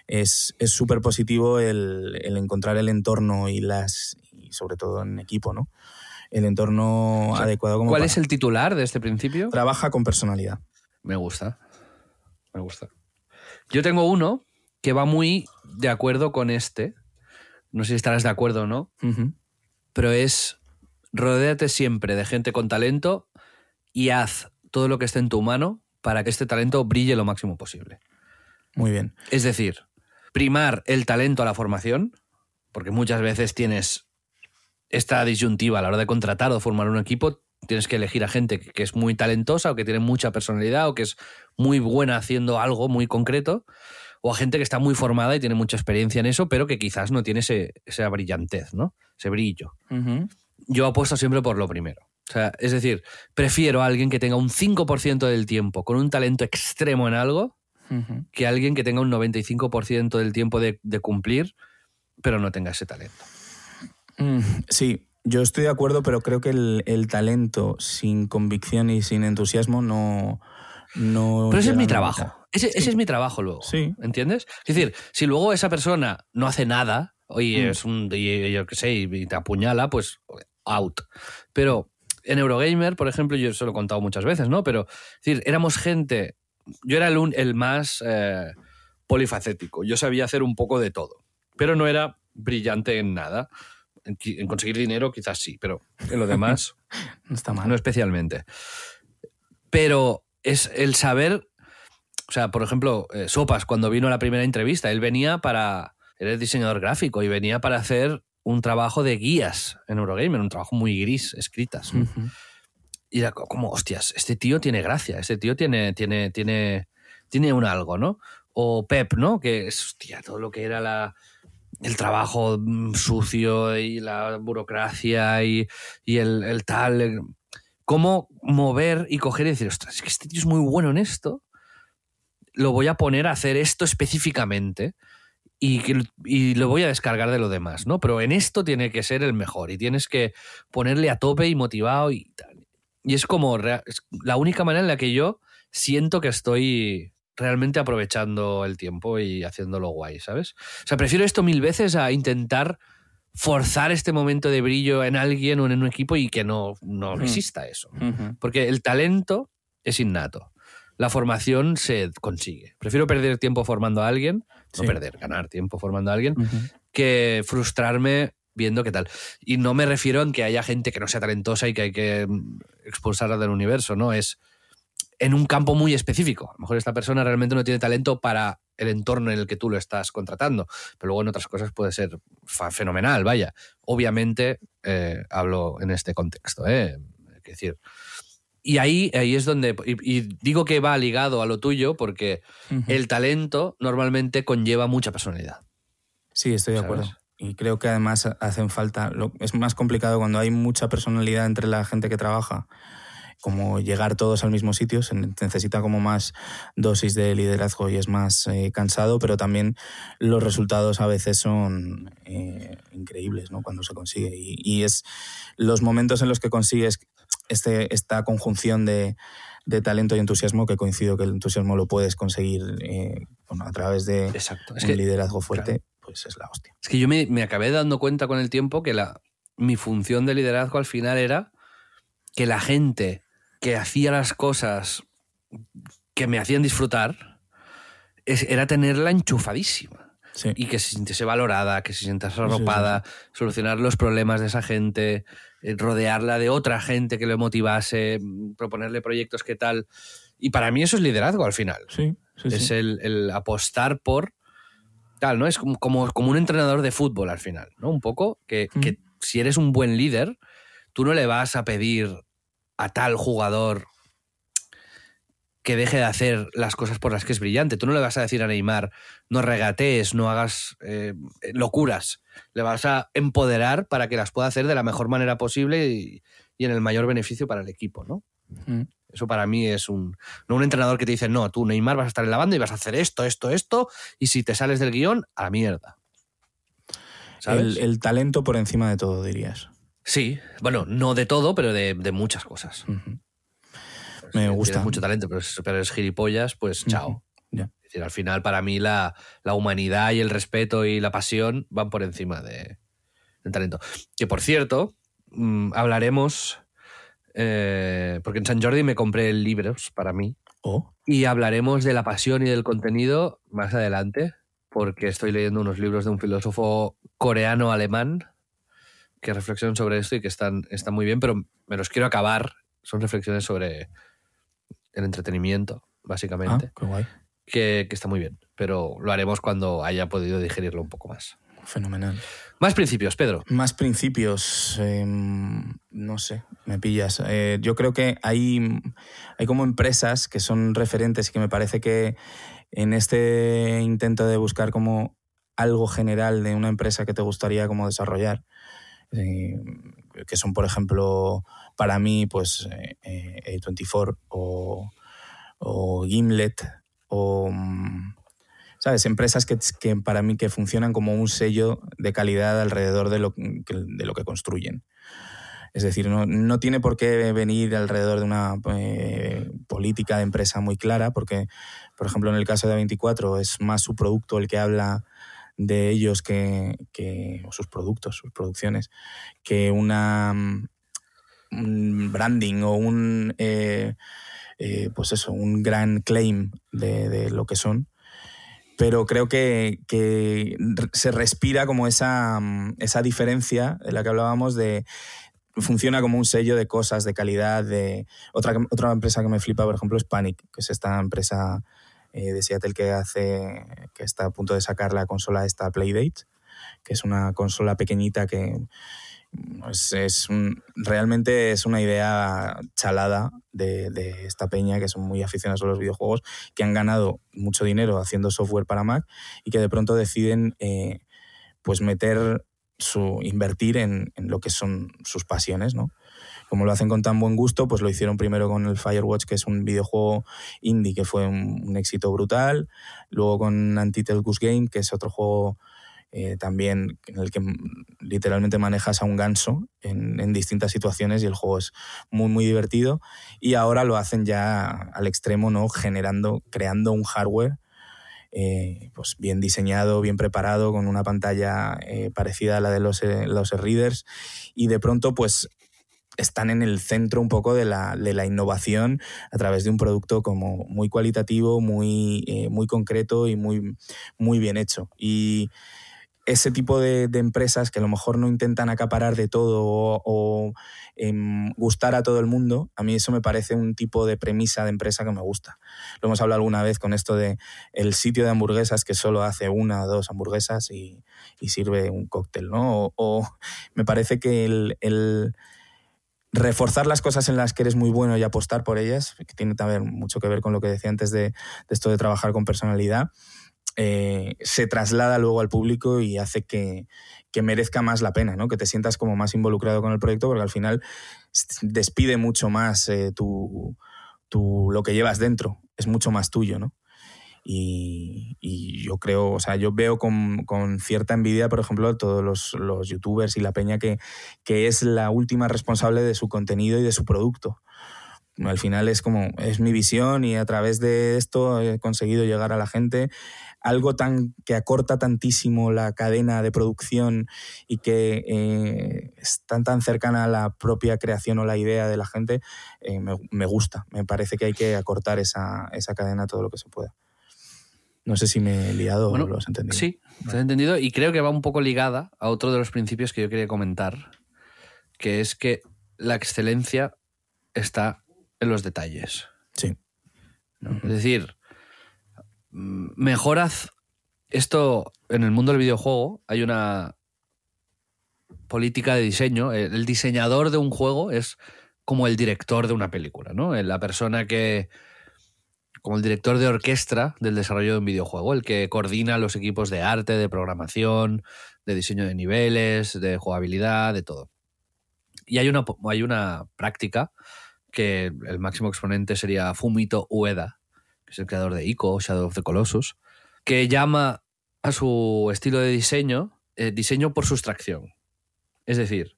es súper positivo el, encontrar el entorno y las y sobre todo en equipo, ¿no? El entorno adecuado. Como ¿Cuál es el titular de este principio? Trabaja con personalidad. Me gusta. Me gusta. Yo tengo uno que va muy de acuerdo con este. No sé si estarás de acuerdo o no. Pero es rodéate siempre de gente con talento y haz todo lo que esté en tu mano para que este talento brille lo máximo posible. Muy bien. Es decir, primar el talento a la formación, porque muchas veces tienes esta disyuntiva a la hora de contratar o formar un equipo, tienes que elegir a gente que es muy talentosa o que tiene mucha personalidad o que es muy buena haciendo algo muy concreto o a gente que está muy formada y tiene mucha experiencia en eso, pero que quizás no tiene ese, esa brillantez, ¿no? Ese brillo. Yo apuesto siempre por lo primero. O sea, es decir, prefiero a alguien que tenga un 5% del tiempo con un talento extremo en algo que alguien que tenga un 95% del tiempo de, cumplir, pero no tenga ese talento. Mm, sí, yo estoy de acuerdo, pero creo que el, talento sin convicción y sin entusiasmo no... no pero ese es mi trabajo. Ese, es mi trabajo luego. Sí. ¿Entiendes? Es decir, si luego esa persona no hace nada, oye, mm. es un, yo qué sé, y te apuñala, pues out. Pero en Eurogamer, por ejemplo, yo se lo he contado muchas veces, ¿no? Pero, es decir, éramos gente. Yo era el, el más eh, polifacético. Yo sabía hacer un poco de todo. Pero no era brillante en nada. En, en conseguir dinero, quizás sí, pero en lo demás. no está mal. No especialmente. Pero es el saber o sea, por ejemplo, eh, Sopas, cuando vino a la primera entrevista, él venía para. Él diseñador gráfico y venía para hacer un trabajo de guías en Eurogamer, un trabajo muy gris, escritas. Y era como, hostias, este tío tiene gracia, este tío tiene, tiene, tiene, tiene un algo, ¿no? O Pep, ¿no? Que es, hostia, todo lo que era la, el trabajo mm, sucio y la burocracia y, el, el, tal. cómo mover y coger y decir, ostras, es que este tío es muy bueno en esto lo voy a poner a hacer esto específicamente y, y, lo voy a descargar de lo demás, ¿no? Pero en esto tiene que ser el mejor y tienes que ponerle a tope y motivado y tal. Y es como la única manera en la que yo siento que estoy realmente aprovechando el tiempo y haciéndolo guay, ¿sabes? O sea, prefiero esto mil veces a intentar forzar este momento de brillo en alguien o en un equipo y que no, no exista eso. Porque el talento es innato la formación se consigue. Prefiero perder tiempo formando a alguien, no perder, ganar tiempo formando a alguien, que frustrarme viendo qué tal. Y no me refiero en que haya gente que no sea talentosa y que hay que mm, expulsarla del universo, ¿no? Es en un campo muy específico. A lo mejor esta persona realmente no tiene talento para el entorno en el que tú lo estás contratando, pero luego en otras cosas puede ser fenomenal, vaya. Obviamente, eh, hablo en este contexto, ¿eh? Quiero decir. Y ahí, ahí es donde. Y, y digo que va ligado a lo tuyo porque el talento normalmente conlleva mucha personalidad. Sí, estoy de ¿Sabes? acuerdo. Y creo que además hacen falta. lo- es más complicado cuando hay mucha personalidad entre la gente que trabaja. Como llegar todos al mismo sitio, se necesita como más dosis de liderazgo y es más eh, cansado, pero también los resultados a veces son eh, increíbles ¿no? cuando se consigue. Y, y es los momentos en los que consigues este, esta conjunción de, de talento y entusiasmo, que coincido que el entusiasmo lo puedes conseguir eh, bueno, a través de Exacto. Es un que, liderazgo fuerte, pues es la hostia. es que yo me, me acabé dando cuenta con el tiempo que la, mi función de liderazgo al final era que la gente que hacía las cosas que me hacían disfrutar es- era tenerla enchufadísima. Sí. y que se sintiese valorada, que se sintiese sí, arropada, solucionar los problemas de esa gente, rodearla de otra gente que le motivase, mm, proponerle proyectos que tal. Y para mí eso es liderazgo al final. Sí, sí, es sí. El, el apostar por... Tal, ¿no? Es como, como, como un entrenador de fútbol al final, ¿no? Un poco que, Mm. que si eres un buen líder, tú no le vas a pedir a tal jugador que deje de hacer las cosas por las que es brillante. Tú no le vas a decir a Neymar, no regatees, no hagas eh, locuras. Le vas a empoderar para que las pueda hacer de la mejor manera posible y, y en el mayor beneficio para el equipo, ¿no? Mm. Eso para mí es un. No un entrenador que te dice, no, tú, Neymar, vas a estar en la banda y vas a hacer esto, esto, esto, y si te sales del guion, a la mierda. ¿Sabes? El, el talento por encima de todo, dirías. Sí, bueno, no de todo, pero de, de muchas cosas. Me tienes gusta. mucho talento, pero es, pero es gilipollas, pues chao. Es decir, al final, para mí, la, la humanidad y el respeto y la pasión van por encima de, del talento. Que por cierto, mm, hablaremos. eh, porque en San Jordi me compré libros para mí. Oh, Y hablaremos de la pasión y del contenido más adelante, porque estoy leyendo unos libros de un filósofo coreano-alemán que reflexionan sobre esto y que están, están muy bien, pero me los quiero acabar. Son reflexiones sobre el entretenimiento, ah, básicamente, qué guay. que, que está muy bien, pero lo haremos cuando haya podido digerirlo un poco más. Fenomenal. Más principios, Pedro. Más principios, eh, no sé, me pillas. Eh, yo creo que hay, hay como empresas que son referentes y que me parece que en este intento de buscar como algo general de una empresa que te gustaría como desarrollar, eh, que son, por ejemplo, para mí, pues eh, eh, A24 o, o Gimlet o... mm, ¿Sabes? Empresas que, que para mí que funcionan como un sello de calidad alrededor de lo de lo que construyen. Es decir, no, no tiene por qué venir alrededor de una eh, política de empresa muy clara, porque, por ejemplo, en el caso de A24 es más su producto el que habla de ellos que, que o sus productos, sus producciones, que una mm, un branding o un eh, eh, pues eso, un gran claim de, de lo que son. Pero creo que, que se respira como esa, mm, esa diferencia de la que hablábamos de funciona como un sello de cosas, de calidad, de otra, otra empresa que me flipa, por ejemplo, es Panic, que es esta empresa eh, de Seattle que hace que está a punto de sacar la consola esta Playdate, que es una consola pequeñita que es, es un- realmente es una idea chalada de, de esta peña que son muy aficionados a los videojuegos, que han ganado mucho dinero haciendo software para Mac y que de pronto deciden eh, pues meter su invertir en, en lo que son sus pasiones, ¿no? Como lo hacen con tan buen gusto, pues lo hicieron primero con el Firewatch, que es un videojuego indie que fue un, éxito brutal. Luego con Untitled Goose Game, que es otro juego eh, también en el que literalmente manejas a un ganso en, distintas situaciones y el juego es muy, muy divertido. Y ahora lo hacen ya al extremo, ¿no? Generando, creando un hardware eh, pues bien diseñado, bien preparado, con una pantalla eh, parecida a la de los, los readers. Y de pronto, pues están en el centro un poco de la, de la innovación a través de un producto como muy cualitativo, muy, eh, muy concreto y muy, muy bien hecho. Y ese tipo de, empresas que a lo mejor no intentan acaparar de todo o, eh, gustar a todo el mundo, a mí eso me parece un tipo de premisa de empresa que me gusta. Lo hemos hablado alguna vez con esto de el sitio de hamburguesas que solo hace una o dos hamburguesas y, sirve un cóctel, ¿no? O, me parece que el reforzar las cosas en las que eres muy bueno y apostar por ellas, que tiene también mucho que ver con lo que decía antes de, esto de trabajar con personalidad, eh, se traslada luego al público y hace que, merezca más la pena, ¿no? que te sientas como más involucrado con el proyecto, porque al final despide mucho más eh, tu, lo que llevas dentro, es mucho más tuyo, ¿no? Y, yo creo, o sea, yo veo con, cierta envidia, por ejemplo, todos los, youtubers y la peña que, que, es la última responsable de su contenido y de su producto. Al final es como, es mi visión y a través de esto he conseguido llegar a la gente. Algo tan que acorta tantísimo la cadena de producción y que eh, es tan, tan cercana a la propia creación o la idea de la gente, eh, me, me, gusta. Me parece que hay que acortar esa, esa cadena todo lo que se pueda. No sé si me he liado o lo has entendido. Sí, te has entendido y creo que va un poco ligada a otro de los principios que yo quería comentar, que es que la excelencia está en los detalles. Sí. Es decir, mejorad esto en el mundo del videojuego. Hay una política de diseño. El diseñador de un juego es como el director de una película, ¿no? La persona que como el director de orquesta del desarrollo de un videojuego, el que coordina los equipos de arte, de programación, de diseño de niveles, de jugabilidad, de todo. Y hay una, hay una práctica que el máximo exponente sería Fumito Ueda, que es el creador de Ico, Shadow of the Colossus, que llama a su estilo de diseño eh, diseño por sustracción. Es decir,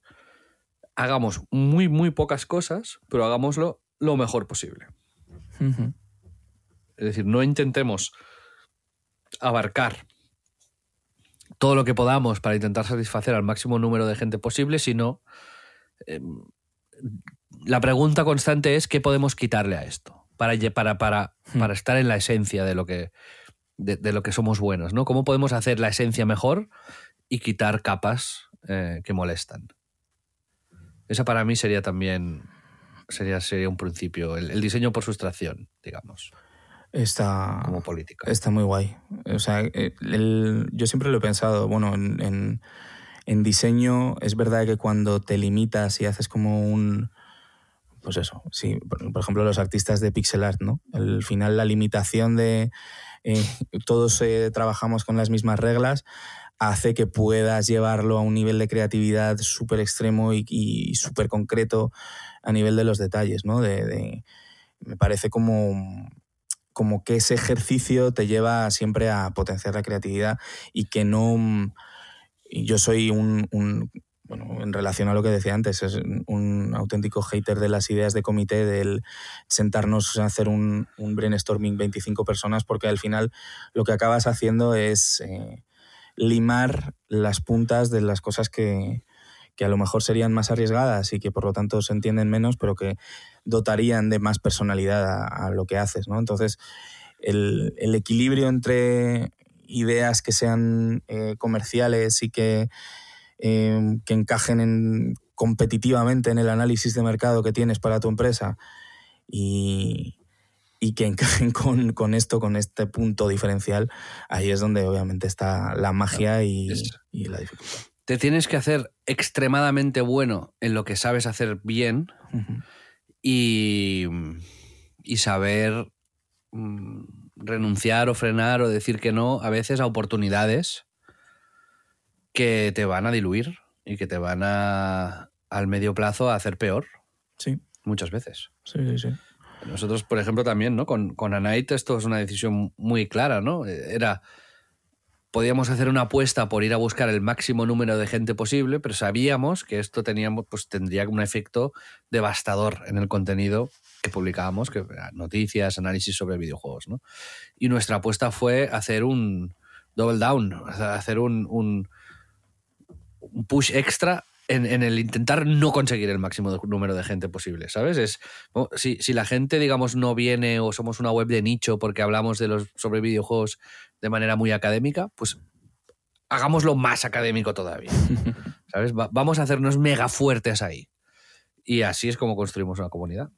hagamos muy, muy pocas cosas, pero hagámoslo lo mejor posible. Es decir, no intentemos abarcar todo lo que podamos para intentar satisfacer al máximo número de gente posible, sino em, la pregunta constante es qué podemos quitarle a esto para, para, para, hmm. para estar en la esencia de lo que, de, lo que somos buenos, ¿no? ¿Cómo podemos hacer la esencia mejor y quitar capas eh, que molestan? Esa para mí sería también sería, sería un principio, el diseño por sustracción, digamos. Está, como política. Está muy guay. O sea, eh, yo siempre lo he pensado, bueno, en, en, diseño es verdad que cuando te limitas y haces como un... Pues eso, sí, por, ejemplo los artistas de pixel art, ¿no? Al final la limitación de eh, todos eh, trabajamos con las mismas reglas hace que puedas llevarlo a un nivel de creatividad súper extremo y, y súper concreto a nivel de los detalles, ¿no? de, me parece como como que ese ejercicio te lleva siempre a potenciar la creatividad y que no... Mm, yo soy un, bueno, en relación a lo que decía antes, es un auténtico hater de las ideas de comité, del sentarnos a hacer un, brainstorming 25 personas, porque al final lo que acabas haciendo es eh, limar las puntas de las cosas que, que a lo mejor serían más arriesgadas y que por lo tanto se entienden menos, pero que dotarían de más personalidad a, lo que haces, ¿no? Entonces, el, equilibrio entre ideas que sean eh, comerciales y que, eh, que encajen en, competitivamente en el análisis de mercado que tienes para tu empresa y, que encajen con, esto, con este punto diferencial, ahí es donde obviamente está la magia y, y la dificultad. Te tienes que hacer extremadamente bueno en lo que sabes hacer bien y, saber mm, renunciar o frenar o decir que no a veces a oportunidades que te van a diluir y que te van a al medio plazo a hacer peor. Sí. Muchas veces. Sí, sí, sí. Nosotros, por ejemplo, también, ¿no? Con, con Anait esto es una decisión muy clara, ¿no? Era podíamos hacer una apuesta por ir a buscar el máximo número de gente posible, pero sabíamos que esto teníamos, pues, tendría un efecto devastador en el contenido que publicábamos, que noticias, análisis sobre videojuegos. ¿no? Y nuestra apuesta fue hacer un double down, hacer un, push extra en, el intentar no conseguir el máximo número de gente posible, ¿sabes? Es, si, si, la gente, digamos, no viene o somos una web de nicho porque hablamos de los, sobre videojuegos de manera muy académica, pues hagámoslo más académico todavía. ¿Sabes? vamos a hacernos mega fuertes ahí. Y así es como construimos una comunidad.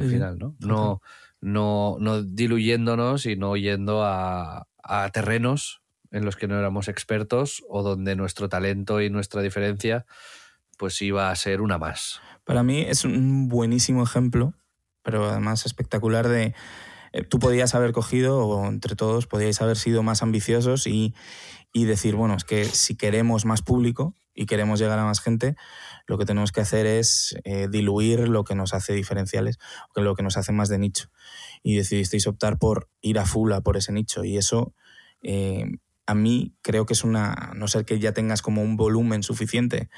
Al final, ¿no? No, no, no diluyéndonos y no yendo a, a terrenos en los que no éramos expertos o donde nuestro talento y nuestra diferencia pues iba a ser una más. Para mí es un buenísimo ejemplo, pero además espectacular de... eh, Tú podías haber cogido, o entre todos, podíais haber sido más ambiciosos y, y decir, bueno, es que si queremos más público y queremos llegar a más gente, lo que tenemos que hacer es eh, diluir lo que nos hace diferenciales, lo que nos hace más de nicho. Y decidisteis optar por ir a full a por ese nicho. Y eso, eh, a mí, creo que es una. No ser que ya tengas como un volumen suficiente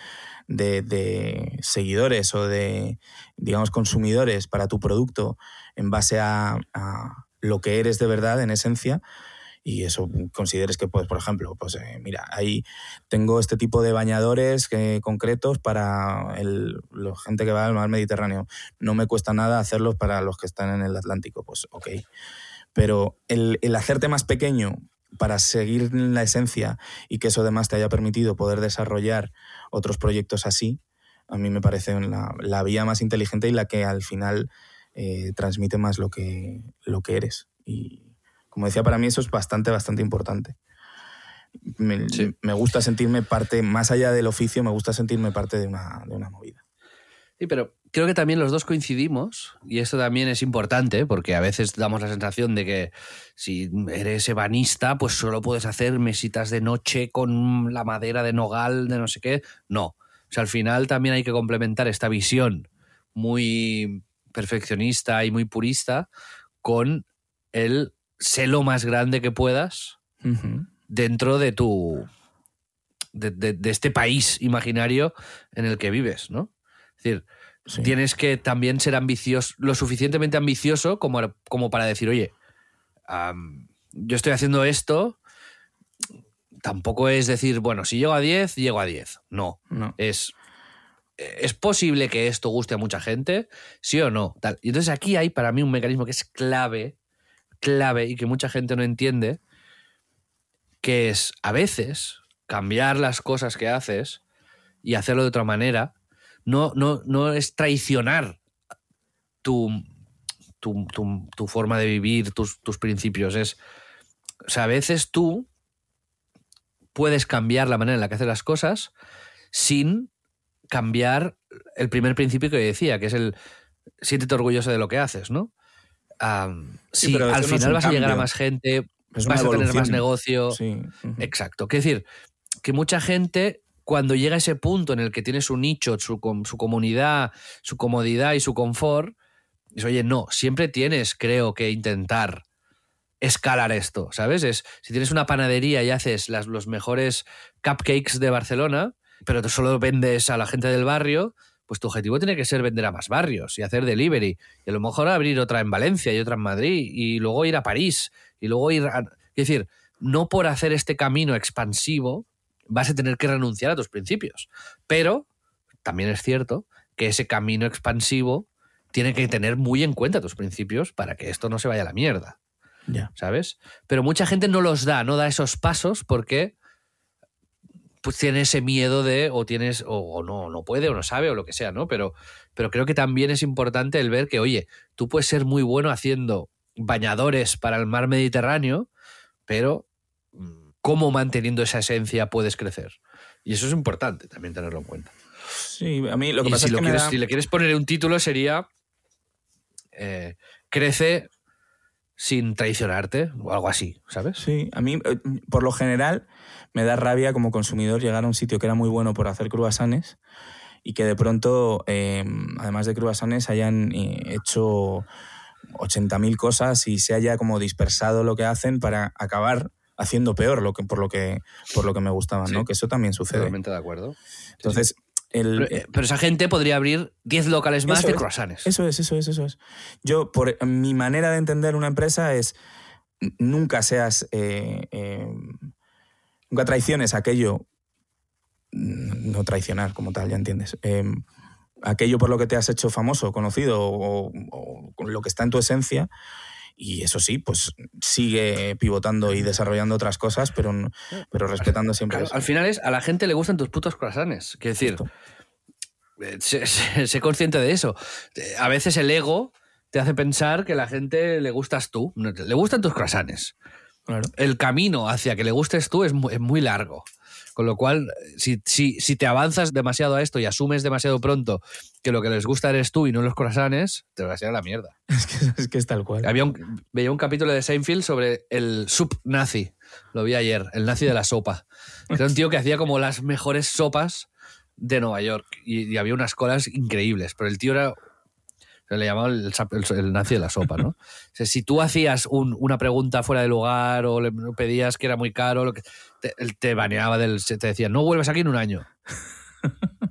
de, seguidores o de, digamos, consumidores para tu producto en base a, lo que eres de verdad, en esencia, y eso consideres que, pues, por ejemplo, pues eh, mira, ahí tengo este tipo de bañadores que- concretos para el, la gente que va al mar Mediterráneo. No me cuesta nada hacerlos para los que están en el Atlántico, pues ok. Pero el, el hacerte más pequeño para seguir en la esencia y que eso además te haya permitido poder desarrollar otros proyectos así, a mí me parece la, la vía más inteligente y la que al final eh, transmite más lo que, lo que eres. Y como decía, para mí eso es bastante, bastante importante. Me, Sí. me gusta sentirme parte, más allá del oficio, me gusta sentirme parte de una, de una movida. Sí, pero creo que también los dos coincidimos, y esto también es importante, porque a veces damos la sensación de que si eres ebanista, pues solo puedes hacer mesitas de noche con la madera de nogal, de no sé qué. No. O sea, al final también hay que complementar esta visión muy perfeccionista y muy purista con el sé lo más grande que puedas dentro de tu. De, de- de este país imaginario en el que vives, ¿no? Es decir, Sí. tienes que también ser ambicioso, lo suficientemente ambicioso como, como para decir, oye, yo estoy haciendo esto. Tampoco es decir, bueno, si llego a 10, llego a 10. No. No. Es. ¿Es posible que esto guste a mucha gente? ¿Sí o no? Tal. Y entonces aquí hay para mí un mecanismo que es clave, clave y que mucha gente no entiende, que es a veces cambiar las cosas que haces y hacerlo de otra manera, no, no, no es traicionar tu, tu, tu- tu forma de vivir, tus, tus principios. Es, o sea, a veces tú puedes cambiar la manera en la que haces las cosas sin cambiar el primer principio que decía, que es el siéntete orgulloso de lo que haces, ¿no? Sí, si al no final vas a llegar a más gente, Es vas a tener más negocio. Sí. Exacto. Quiero decir, que mucha gente, cuando llega ese punto en el que tiene su nicho, su, su comunidad, su comodidad y su confort, dice, oye, no, siempre tienes, creo que, intentar escalar esto, ¿sabes? Es, si tienes una panadería y haces los mejores cupcakes de Barcelona, pero tú solo vendes a la gente del barrio, pues tu objetivo tiene que ser vender a más barrios y hacer delivery. Y a lo mejor abrir otra en Valencia y otra en Madrid y luego ir a París y luego ir a... Es decir, no por hacer este camino expansivo vas a tener que renunciar a tus principios. Pero también es cierto que ese camino expansivo tiene que tener muy en cuenta tus principios para que esto no se vaya a la mierda. Ya. ¿sabes? Pero mucha gente no los da, no da esos pasos porque pues tiene ese miedo de o tienes o, o no no puede o no sabe o lo que sea, ¿no? Pero pero creo que también es importante el ver que oye, tú puedes ser muy bueno haciendo bañadores para el mar Mediterráneo, pero mm, cómo manteniendo esa esencia puedes crecer. Y eso es importante también tenerlo en cuenta. Sí, a mí lo que Y pasa si, es lo que me quieres- da- si le quieres poner un título sería eh, Crece sin traicionarte o algo así, ¿sabes? Sí, a mí, eh, por lo general, me da rabia como consumidor llegar a un sitio que era muy bueno por hacer cruasanes y que de pronto, eh, además de cruasanes, hayan eh, hecho 80.000 cosas y se haya como dispersado lo que hacen para acabar haciendo peor lo que, por, lo que, por lo que me gustaban, Sí. ¿no? Que eso también sucede. Totalmente de acuerdo. Entonces, el, Pero, eh, pero esa gente podría abrir 10 locales más de es. croissants. Eso es, eso es, eso es. Yo, por mi manera de entender una empresa es nunca seas, eh, eh, nunca traiciones aquello, no traicionar como tal, ya entiendes. Aquello por lo que te has hecho famoso, conocido o, lo que está en tu esencia. Y eso sí, pues sigue pivotando y desarrollando otras cosas, pero, pero respetando siempre Claro, eso. al final es, a la gente le gustan tus putos croissants. Quiero decir, eh, sé, sé- sé consciente de eso. Eh, A veces el ego te hace pensar que a la gente le gustas tú. Le gustan tus croissants. Claro. El camino hacia que le gustes tú es muy, es muy largo. Con lo cual, si, si, si te avanzas demasiado a esto y asumes demasiado pronto que lo que les gusta eres tú y no los croissants, te vas a ir a la mierda. Es que es, que es tal cual. Había un, veía un capítulo de Seinfeld sobre el sub nazi. Lo vi ayer, el nazi de la sopa. Era un tío que hacía como las mejores sopas de Nueva York y, y había unas colas increíbles, pero el tío era se le llamaba el, el- el nazi de la sopa, ¿no? O sea, si tú hacías un- una pregunta fuera de lugar o le pedías que era muy caro, lo que, te, te baneaba del. Te decía, no vuelves aquí en un año.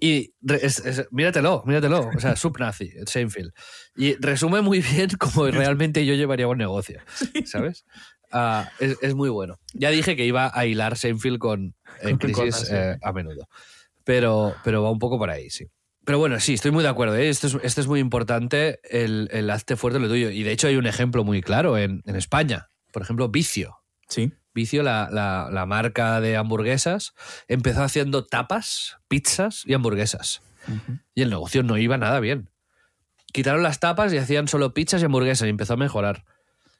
Y es- es- míratelo, míratelo. O sea, subnazi, Seinfeld. Y resume muy bien cómo realmente yo llevaría un negocio, ¿sabes? Ah, es, es muy bueno. Ya dije que iba a hilar Seinfeld con en Con crisis eh, a menudo. Pero, pero va un poco por ahí, sí. Pero bueno, sí, estoy muy de acuerdo. ¿eh? Esto, es, esto es muy importante, el, el hazte fuerte lo tuyo. Y de hecho hay un ejemplo muy claro en, en España. Por ejemplo, Vicio. Sí. La, la- la marca de hamburguesas, empezó haciendo tapas, pizzas y hamburguesas. Y el negocio no iba nada bien. Quitaron las tapas y hacían solo pizzas y hamburguesas y empezó a mejorar.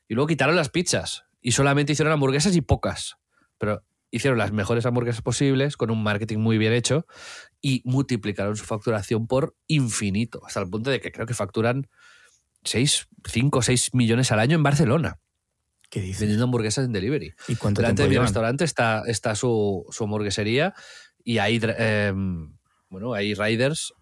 Y luego quitaron las pizzas y solamente hicieron hamburguesas y pocas. Pero hicieron las mejores hamburguesas posibles con un marketing muy bien hecho y multiplicaron su facturación por infinito, hasta el punto de que creo que facturan 6, 5 o 6 millones al año en Barcelona, ¿Qué dices? vendiendo hamburguesas en delivery. ¿Y cuánto Delante de mi restaurante está, está su, su hamburguesería y hay, eh, bueno, hay riders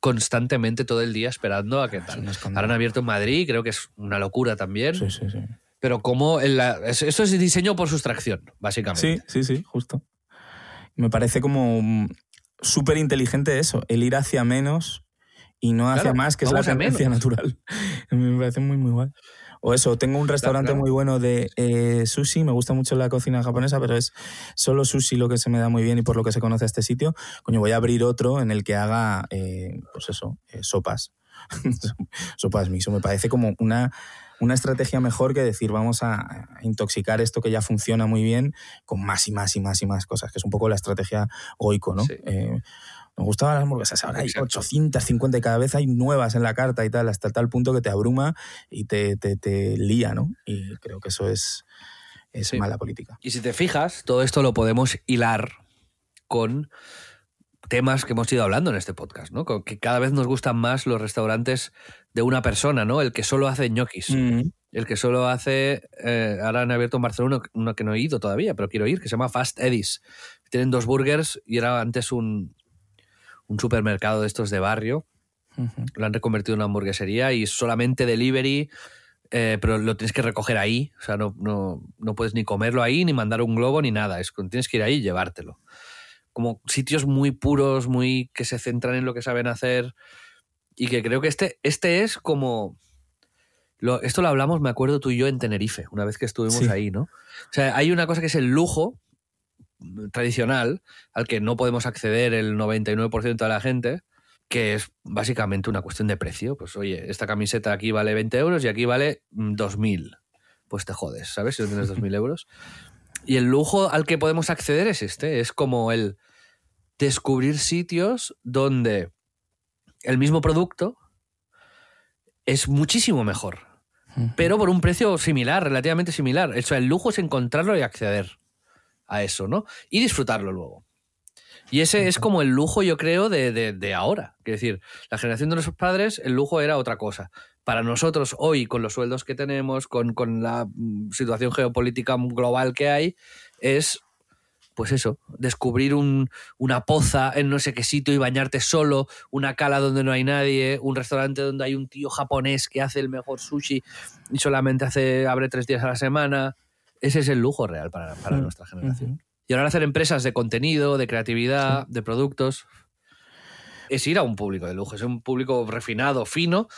constantemente todo el día esperando a que Es tal. Ahora han abierto en Madrid, creo que es una locura también. Sí, sí, sí. Pero como la- es- esto es diseño por sustracción, básicamente. Sí, sí, sí, justo. Me parece como súper inteligente eso, el ir hacia menos y no hacia Claro, más, que es la tendencia natural. Me parece muy, muy guay. O eso, tengo un restaurante claro. muy bueno de eh, sushi, me gusta mucho la cocina japonesa, pero es solo sushi lo que se me da muy bien y por lo que se conoce a este sitio. Coño, voy a abrir otro en el que haga, eh, pues eso, eh, sopas. sopas miso. Me parece como una, una estrategia mejor que decir, vamos a a intoxicar esto que ya funciona muy bien con más y más y más y más cosas, que es un poco la estrategia goico, ¿no? Sí. Eh, me gustaban las hamburguesas, ahora hay Exacto. 850 y cada vez hay nuevas en la carta y tal, hasta tal punto que te abruma y te, te, te lía, ¿no? Y creo que eso es, es Sí. mala política. Y si te fijas, todo esto lo podemos hilar con temas que hemos ido hablando en este podcast, ¿no? Que cada vez nos gustan más los restaurantes de una persona, ¿no? El que solo hace ñoquis. El que solo hace. eh, ahora han abierto en Barcelona uno que no he ido todavía, pero quiero ir, que se llama Fast Eddies. Tienen dos burgers y era antes un, un supermercado de estos de barrio. Lo han reconvertido en una hamburguesería y solamente delivery, eh, pero lo tienes que recoger ahí. O sea, no, no, no puedes ni comerlo ahí, ni mandar un globo, ni nada. Es, que tienes que ir ahí y llevártelo. Como sitios muy puros, muy que se centran en lo que saben hacer. Y que creo que este, este es como. Lo, esto lo hablamos, me acuerdo tú y yo en Tenerife, una vez que estuvimos Sí. ahí, ¿no? O sea, hay una cosa que es el lujo tradicional, al que no podemos acceder el 99% de la gente, que es básicamente una cuestión de precio. Pues oye, esta camiseta aquí vale 20 euros y aquí vale mm, 2.000. Pues te jodes, ¿sabes? Si no tienes 2.000 euros. Y el lujo al que podemos acceder es este, es como el descubrir sitios donde el mismo producto es muchísimo mejor, pero por un precio similar, relativamente similar. O sea, el lujo es encontrarlo y acceder a eso, ¿no? Y disfrutarlo luego. Y ese es como el lujo, yo creo, de, de, de ahora. Es decir, la generación de nuestros padres, el lujo era otra cosa. Para nosotros, hoy, con los sueldos que tenemos, con, con la mm, situación geopolítica global que hay, es, pues eso, descubrir un- una poza en no sé qué sitio y bañarte solo, una cala donde no hay nadie, un restaurante donde hay un tío japonés que hace el mejor sushi y solamente hace, abre tres días a la semana. Ese es el lujo real para, para Mm, nuestra generación. Y ahora hacer empresas de contenido, de creatividad, de productos, es ir a un público de lujo, es un público refinado, fino,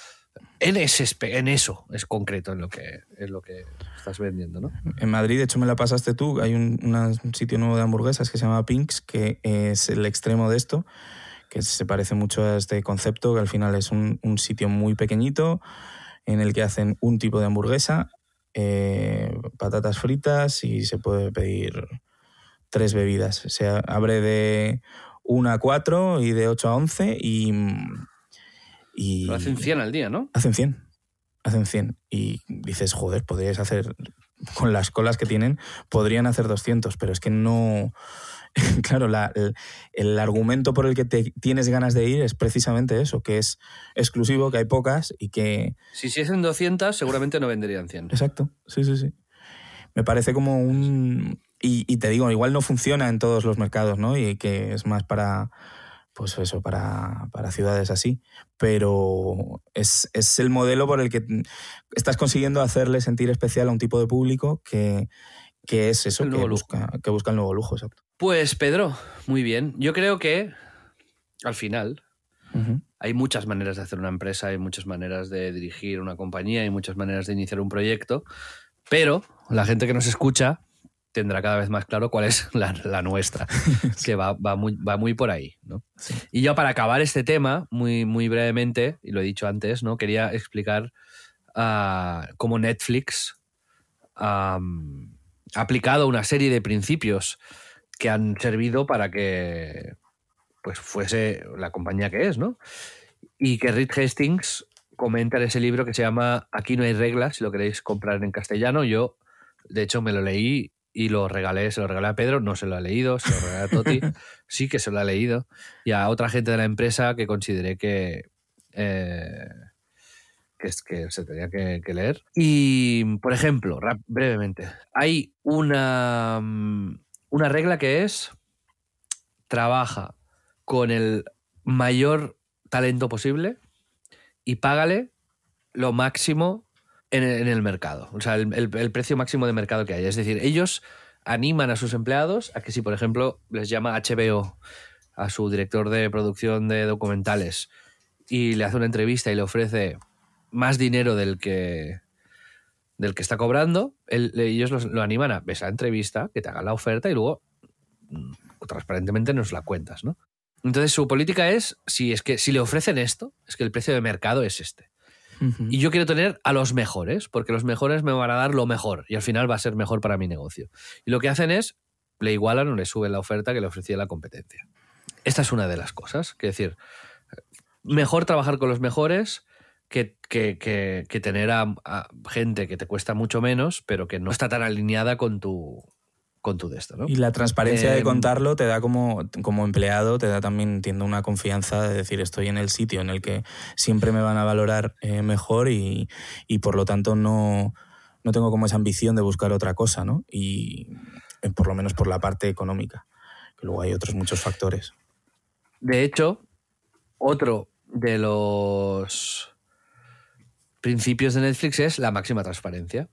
en, ese, en eso es concreto, en lo que, en lo que estás vendiendo, ¿no? En Madrid, de hecho, me la pasaste tú. Hay un, una- un sitio nuevo de hamburguesas que se llama Pinks, que es el extremo de esto, que se parece mucho a este concepto, que al final es un, un sitio muy pequeñito en el que hacen un tipo de hamburguesa, eh, patatas fritas y se puede pedir tres bebidas. Se abre de 1 a 4 y de 8 a 11 y... y Lo hacen 100 al día, ¿no? Hacen 100. Hacen 100. Y dices, joder, podrías hacer con las colas que tienen, podrían hacer 200, pero es que no... Claro, el, argumento por el que te tienes ganas de ir es precisamente eso, que es exclusivo, que hay pocas y que... Si si en 200, seguramente no venderían 100. Exacto, sí, sí, sí. Me parece como un... Y, y, te digo, igual no funciona en todos los mercados, ¿no? Y que es más para, pues eso, para, para ciudades así. Pero es, es, el modelo por el que estás consiguiendo hacerle sentir especial a un tipo de público que, que es eso, que busca, que busca el nuevo lujo, exacto. Pues Pedro, muy bien. Yo creo que al final hay muchas maneras de hacer una empresa, hay muchas maneras de dirigir una compañía, hay muchas maneras de iniciar un proyecto, pero la gente que nos escucha tendrá cada vez más claro cuál es la, nuestra, que va, muy, va, muy, por ahí. Y yo para acabar este tema, muy, muy brevemente, y lo he dicho antes, ¿no? quería explicar uh, cómo Netflix aplicado una serie de principios que han servido para que pues, fuese la compañía que es, ¿no? Y que Reed Hastings comenta en ese libro que se llama Aquí no hay reglas, si lo queréis comprar en castellano. Yo, de hecho, me lo leí y lo regalé, se lo regalé a Pedro, no se lo ha leído, se lo regalé a Toti, sí que se lo ha leído, y a otra gente de la empresa que consideré que, eh, que, que, se tenía que, leer. Y, por ejemplo, brevemente, hay una, mm, una regla que es trabaja con el mayor talento posible y págale lo máximo en, el mercado, o sea, el, precio máximo de mercado que hay. Es decir, ellos animan a sus empleados a que si, por ejemplo, les llama HBO a su director de producción de documentales y le hace una entrevista y le ofrece más dinero del que del que está cobrando, ellos lo animan a esa entrevista, que te haga la oferta y luego mm, transparentemente nos la cuentas, ¿no? Entonces su política es, si es que si le ofrecen esto, es que el precio de mercado es este. Y yo quiero tener a los mejores, porque los mejores me van a dar lo mejor y al final va a ser mejor para mi negocio. Y lo que hacen es, le igualan o le suben la oferta que le ofrecía la competencia. Esta es una de las cosas. Que decir, mejor trabajar con los mejores que, tener a, gente que te cuesta mucho menos, pero que no está tan alineada con tu, con tu de esto, ¿no? Y la transparencia de em, contarlo te da como, como empleado, te da también, entiendo, una confianza de decir estoy en el sitio en el que siempre me van a valorar eh, mejor y, por lo tanto no, no tengo como esa ambición de buscar otra cosa, ¿no? Y eh, por lo menos por la parte económica, que luego hay otros muchos factores. De hecho, otro de los principios de Netflix es la máxima transparencia,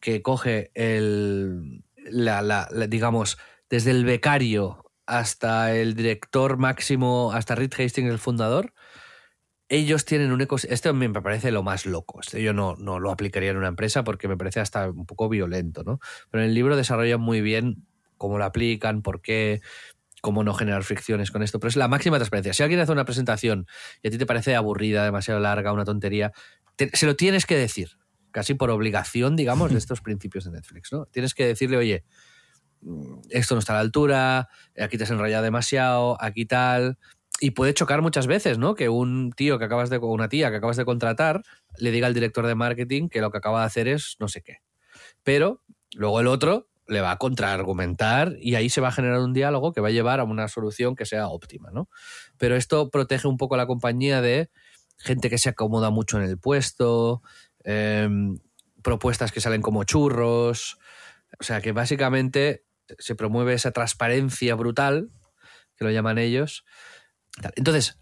que coge el, la, digamos, desde el becario hasta el director máximo, hasta Reed Hastings, el fundador, ellos tienen un ecosistema. Esto me parece lo más loco. yo no, no lo aplicaría en una empresa porque me parece hasta un poco violento, ¿no? Pero en el libro desarrollan muy bien cómo lo aplican, por qué, cómo no generar fricciones con esto. Pero es la máxima transparencia. Si alguien hace una presentación y a ti te parece aburrida, demasiado larga, una tontería, se lo tienes que decir casi por obligación, digamos, de estos principios de Netflix, ¿no? Tienes que decirle, oye, mm, esto no está a la altura, aquí te has enrollado demasiado, aquí tal. Y puede chocar muchas veces, ¿no? Que un tío que acabas de, una tía que acabas de contratar le diga al director de marketing que lo que acaba de hacer es no sé qué. Pero luego el otro le va a contraargumentar y ahí se va a generar un diálogo que va a llevar a una solución que sea óptima, ¿no? Pero esto protege un poco a la compañía de gente que se acomoda mucho en el puesto, Em, propuestas que salen como churros. O sea que básicamente se promueve esa transparencia brutal, que lo llaman ellos. Entonces,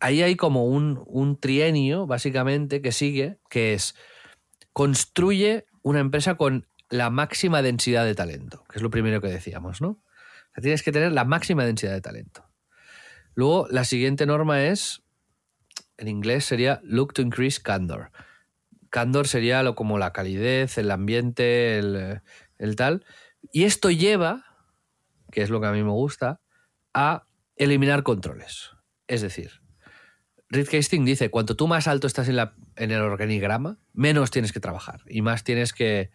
ahí hay como un, un trienio, básicamente, que sigue, que es construye una empresa con la máxima densidad de talento, que es lo primero que decíamos, ¿no? tienes que tener la máxima densidad de talento. Luego, la siguiente norma es, en inglés sería look to increase candor. Candor sería lo como la calidez, el ambiente, el, tal. Y esto lleva, que es lo que a mí me gusta, a eliminar controles. Es decir, Reed Hastings dice, cuanto tú más alto estás en, la, en el organigrama, menos tienes que trabajar y más tienes que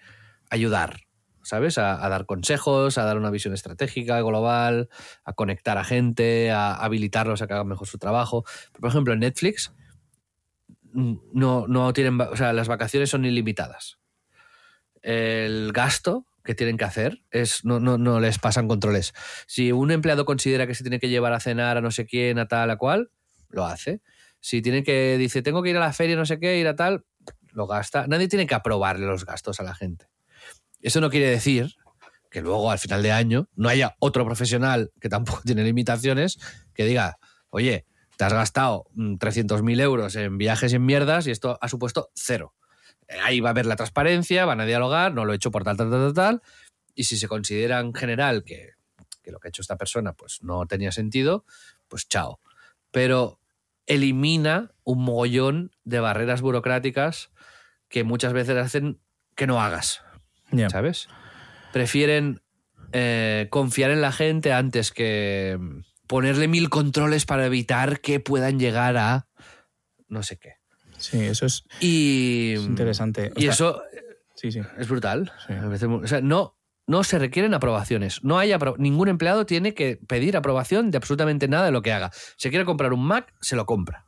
ayudar, ¿sabes? A, dar consejos, a dar una visión estratégica, global, a conectar a gente, a habilitarlos a que hagan mejor su trabajo. Por ejemplo, en Netflix no, no tienen, o sea, las vacaciones son ilimitadas. el gasto que tienen que hacer, es, no, no, no les pasan controles. Si un empleado considera que se tiene que llevar a cenar a no sé quién, a tal, a cual, lo hace. Si tiene que, dice, tengo que ir a la feria, no sé qué, ir a tal, lo gasta. Nadie tiene que aprobarle los gastos a la gente. Eso no quiere decir que luego al final de año no haya otro profesional que tampoco tiene limitaciones que diga, oye, te has gastado 300.000 mm, euros en viajes y en mierdas y esto ha supuesto cero. Ahí va a haber la transparencia, van a dialogar, no lo he hecho por tal, tal, tal, tal, y si se considera en general que, que lo que ha hecho esta persona pues no tenía sentido, pues chao. Pero elimina un mogollón de barreras burocráticas que muchas veces hacen que no hagas. ¿Sabes? Prefieren eh, confiar en la gente antes que ponerle mil controles para evitar que puedan llegar a no sé qué. Sí, eso es, y, interesante. y eso sí, sí. es brutal. o sea, no, no se requieren aprobaciones. No hay ningún empleado tiene que pedir aprobación de absolutamente nada de lo que haga. Se quiere comprar un Mac, se lo compra.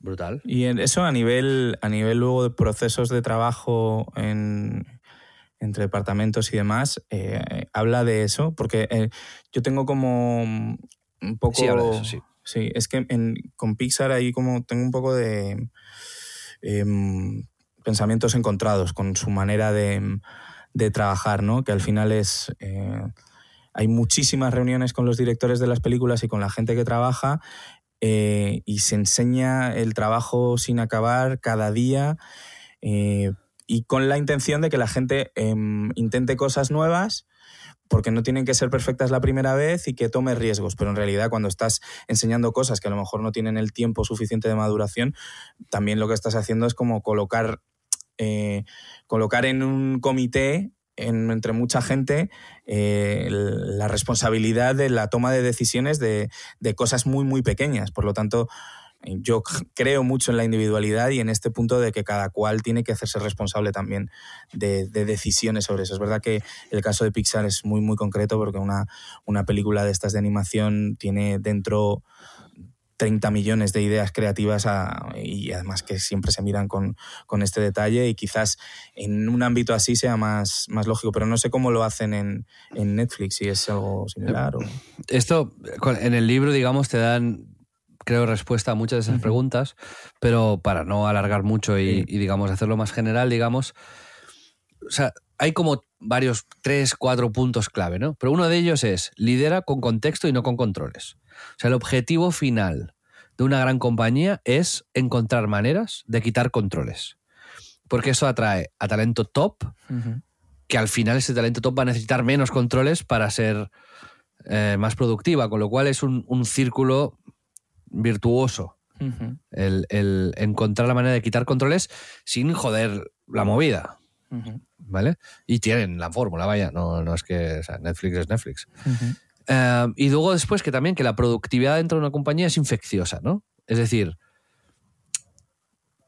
Brutal. Y eso a nivel, a nivel luego de procesos de trabajo entre departamentos y demás, eh, habla de eso, porque eh, yo tengo como un poco... Sí, habla de eso, sí. Sí, es que con Pixar ahí como tengo un poco de em, pensamientos encontrados con su manera de de trabajar, ¿no? Que al final es... Eh, hay muchísimas reuniones con los directores de las películas y con la gente que trabaja eh, y se enseña el trabajo sin acabar cada día eh, y con la intención de que la gente em, intente cosas nuevas porque no tienen que ser perfectas la primera vez y que tome riesgos, pero en realidad cuando estás enseñando cosas que a lo mejor no tienen el tiempo suficiente de maduración, también lo que estás haciendo es como colocar eh, colocar en un comité entre mucha gente eh, la responsabilidad de la toma de decisiones de, cosas muy, muy pequeñas. Por lo tanto, yo creo mucho en la individualidad y en este punto de que cada cual tiene que hacerse responsable también de, de, decisiones sobre eso. Es verdad que el caso de Pixar es muy, muy concreto porque una, una película de estas de animación tiene dentro 30 millones de ideas creativas y además que siempre se miran con, este detalle y quizás en un ámbito así sea más, más lógico, pero no sé cómo lo hacen en, Netflix, si es algo similar. O... Esto, en el libro, digamos, te dan, creo, respuesta a muchas de esas preguntas, pero para no alargar mucho y, y, digamos, hacerlo más general, digamos, o sea, hay como varios, tres, cuatro puntos clave, ¿no? Pero uno de ellos es, lidera con contexto y no con controles. O sea, el objetivo final de una gran compañía es encontrar maneras de quitar controles. Porque eso atrae a talento top, que al final ese talento top va a necesitar menos controles para ser eh, más productiva, con lo cual es un, círculo virtuoso. el, encontrar la manera de quitar controles sin joder la movida. ¿Vale? Y tienen la fórmula, vaya, no, no es que Netflix es Netflix. Em, y luego después que también que la productividad dentro de una compañía es infecciosa, ¿no? Es decir,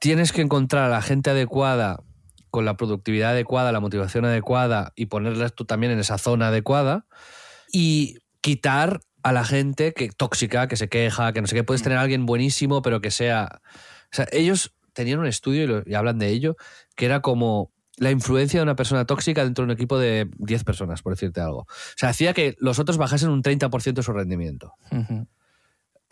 tienes que encontrar a la gente adecuada con la productividad adecuada, la motivación adecuada y ponerlas tú también en esa zona adecuada y quitar a la gente que tóxica, que se queja, que no sé qué. Puedes tener a alguien buenísimo, pero que sea... O sea, ellos tenían un estudio y hablan de ello, que era como la influencia de una persona tóxica dentro de un equipo de 10 personas, por decirte algo. O sea, hacía que los otros bajasen un 30% de su rendimiento.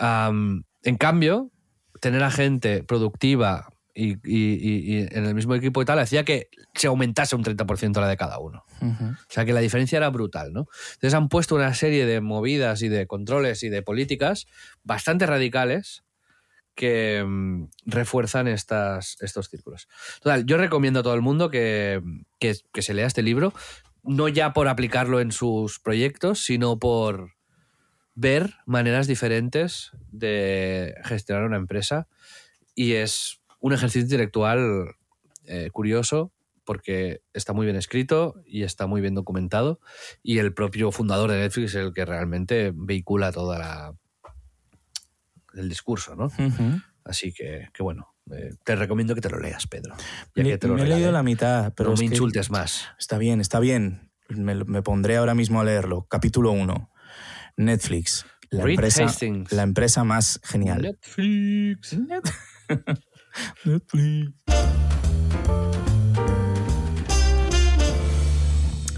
en cambio, tener a gente productiva y, en el mismo equipo y tal, hacía que se aumentase un 30% la de cada uno. O sea, que la diferencia era brutal, ¿no? Entonces han puesto una serie de movidas y de controles y de políticas bastante radicales que mm, refuerzan estas, estos círculos. Total, yo recomiendo a todo el mundo que, se lea este libro, no ya por aplicarlo en sus proyectos, sino por ver maneras diferentes de gestionar una empresa. Y es un ejercicio intelectual eh, curioso porque está muy bien escrito y está muy bien documentado. Y el propio fundador de Netflix es el que realmente vehicula toda la, el discurso, ¿no? Así que, que bueno, eh, te recomiendo que te lo leas, Pedro. Ya me, que me he leído la mitad, pero no me insultes más. Está bien, está bien. Me, pondré ahora mismo a leerlo. Capítulo 1. Netflix. La empresa, la empresa más genial. Netflix. Netflix.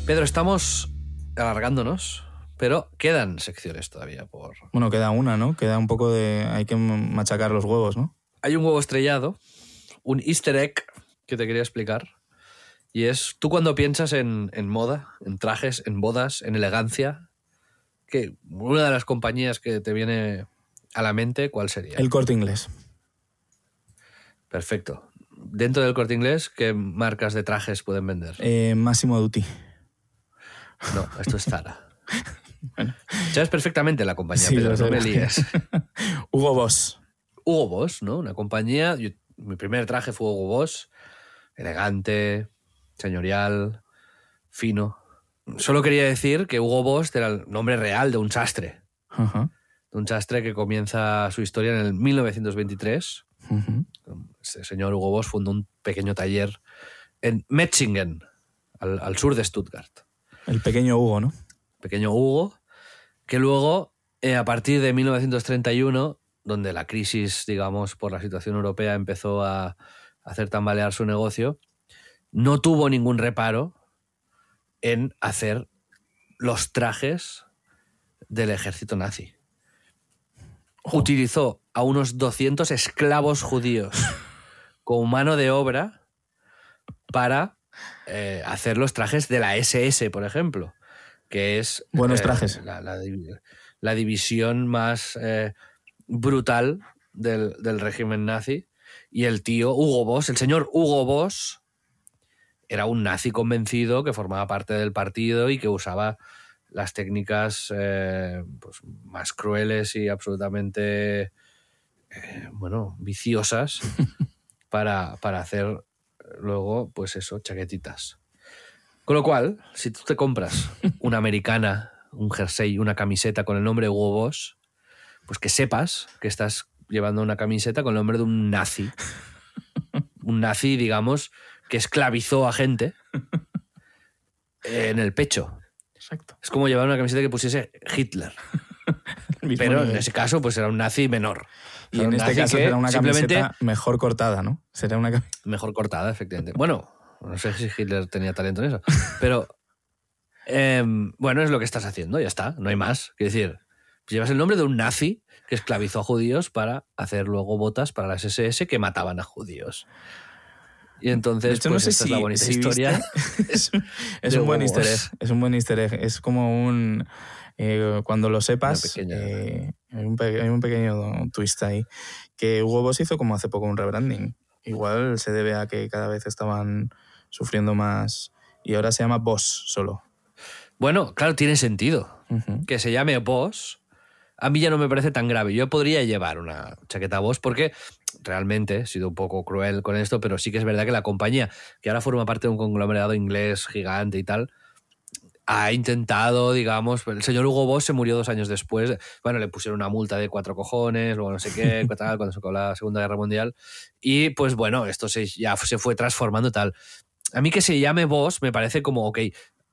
Pedro, estamos alargándonos, pero quedan secciones todavía por... Bueno, queda una, ¿no? Queda un poco de... Hay que machacar los huevos, ¿no? Hay un huevo estrellado, un easter egg que te quería explicar. Y es, tú cuando piensas en, en moda, en trajes, en bodas, en elegancia, que una de las compañías que te viene a la mente, ¿cuál sería? El corte inglés. Perfecto. Dentro del corte inglés, ¿qué marcas de trajes pueden vender? Eh, Máximo Duty. No, esto es Zara. Sabes perfectamente la compañía, Sí, sé. no me líes. Hugo Boss. Hugo Boss, ¿no? Una compañía. yo- mi primer traje fue Hugo Boss. Elegante, señorial, fino. Solo quería decir que Hugo Boss era el nombre real de un sastre. Ajá. De un sastre que comienza su historia en el 1923. Ujú. Este señor Hugo Boss fundó un pequeño taller en Metzingen, al, al sur de Stuttgart. El pequeño Hugo, ¿no? pequeño Hugo, que luego, eh, a partir de 1931, donde la crisis, digamos, por la situación europea empezó a hacer tambalear su negocio, no tuvo ningún reparo en hacer los trajes del ejército nazi. Utilizó a unos 200 esclavos judíos como mano de obra para eh, hacer los trajes de la SS, por ejemplo, que es Buenos eh, trajes. la, la divi- la división más eh, brutal del, del régimen nazi. Y el tío Hugo Boss, el señor Hugo Boss, era un nazi convencido que formaba parte del partido y que usaba las técnicas eh, pues, más crueles y absolutamente eh, bueno, viciosas para, para hacer luego, pues eso, chaquetitas. Con lo cual, si tú te compras una americana, un jersey, una camiseta con el nombre Hugo Boss, pues que sepas que estás llevando una camiseta con el nombre de un nazi. Un nazi, digamos, que esclavizó a gente en el pecho. Exacto. Es como llevar una camiseta que pusiese Hitler. Pero en ese caso, pues era un nazi menor. Y en este nazi caso será una simplemente camiseta mejor cortada, ¿no? Será una mejor cortada, efectivamente. Bueno, no sé si Hitler tenía talento en eso, pero em, bueno, es lo que estás haciendo, ya está, no hay más. Quiero decir, llevas el nombre de un nazi que esclavizó a judíos para hacer luego botas para las SS que mataban a judíos. Y entonces, hecho, pues no sé esta si, es la bonita si historia. es un buen easter egg. Es un buen easter egg. Es como un. eh, cuando lo sepas, pequeña- eh, hay, un pe- hay un pequeño twist ahí. Que Hugo Boss hizo como hace poco un rebranding. Igual se debe a que cada vez estaban sufriendo más. Y ahora se llama Boss solo. Bueno, claro, tiene sentido. Que se llame Boss, a mí ya no me parece tan grave. Yo podría llevar una chaqueta Boss porque realmente he sido un poco cruel con esto, pero sí que es verdad que la compañía, que ahora forma parte de un conglomerado inglés gigante y tal, ha intentado, digamos, el señor Hugo Boss se murió dos años después, bueno, le pusieron una multa de cuatro cojones, luego no sé qué, tal, cuando se acabó la Segunda Guerra Mundial, y pues bueno, esto se, ya se fue transformando tal. A mí que se llame Boss me parece como, ok,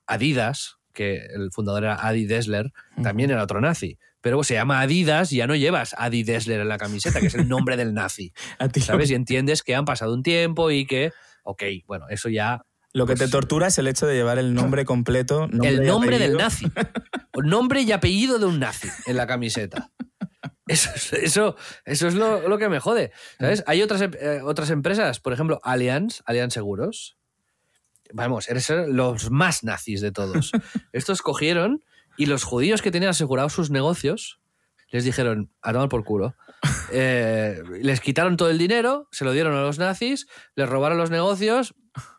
Adidas, que el fundador era Adi Dessler, también era otro nazi. Pero se llama Adidas y ya no llevas Adi Dessler en la camiseta, que es el nombre del nazi. ¿Sabes? Y entiendes que han pasado un tiempo y que, ok, bueno, eso ya. Lo que te pues- tortura es el hecho de llevar el nombre completo. nombre el nombre del nazi. Nombre y apellido de un nazi en la camiseta. Eso, es- eso, eso es lo, lo que me jode. ¿Sabes? Hay otras, em- eh, otras empresas, por ejemplo, Allianz, Allianz Seguros. Vamos, eres los más nazis de todos. Estos cogieron y los judíos que tenían asegurados sus negocios les dijeron a tomar por culo. Eh, les quitaron todo el dinero, se lo dieron a los nazis, les robaron los negocios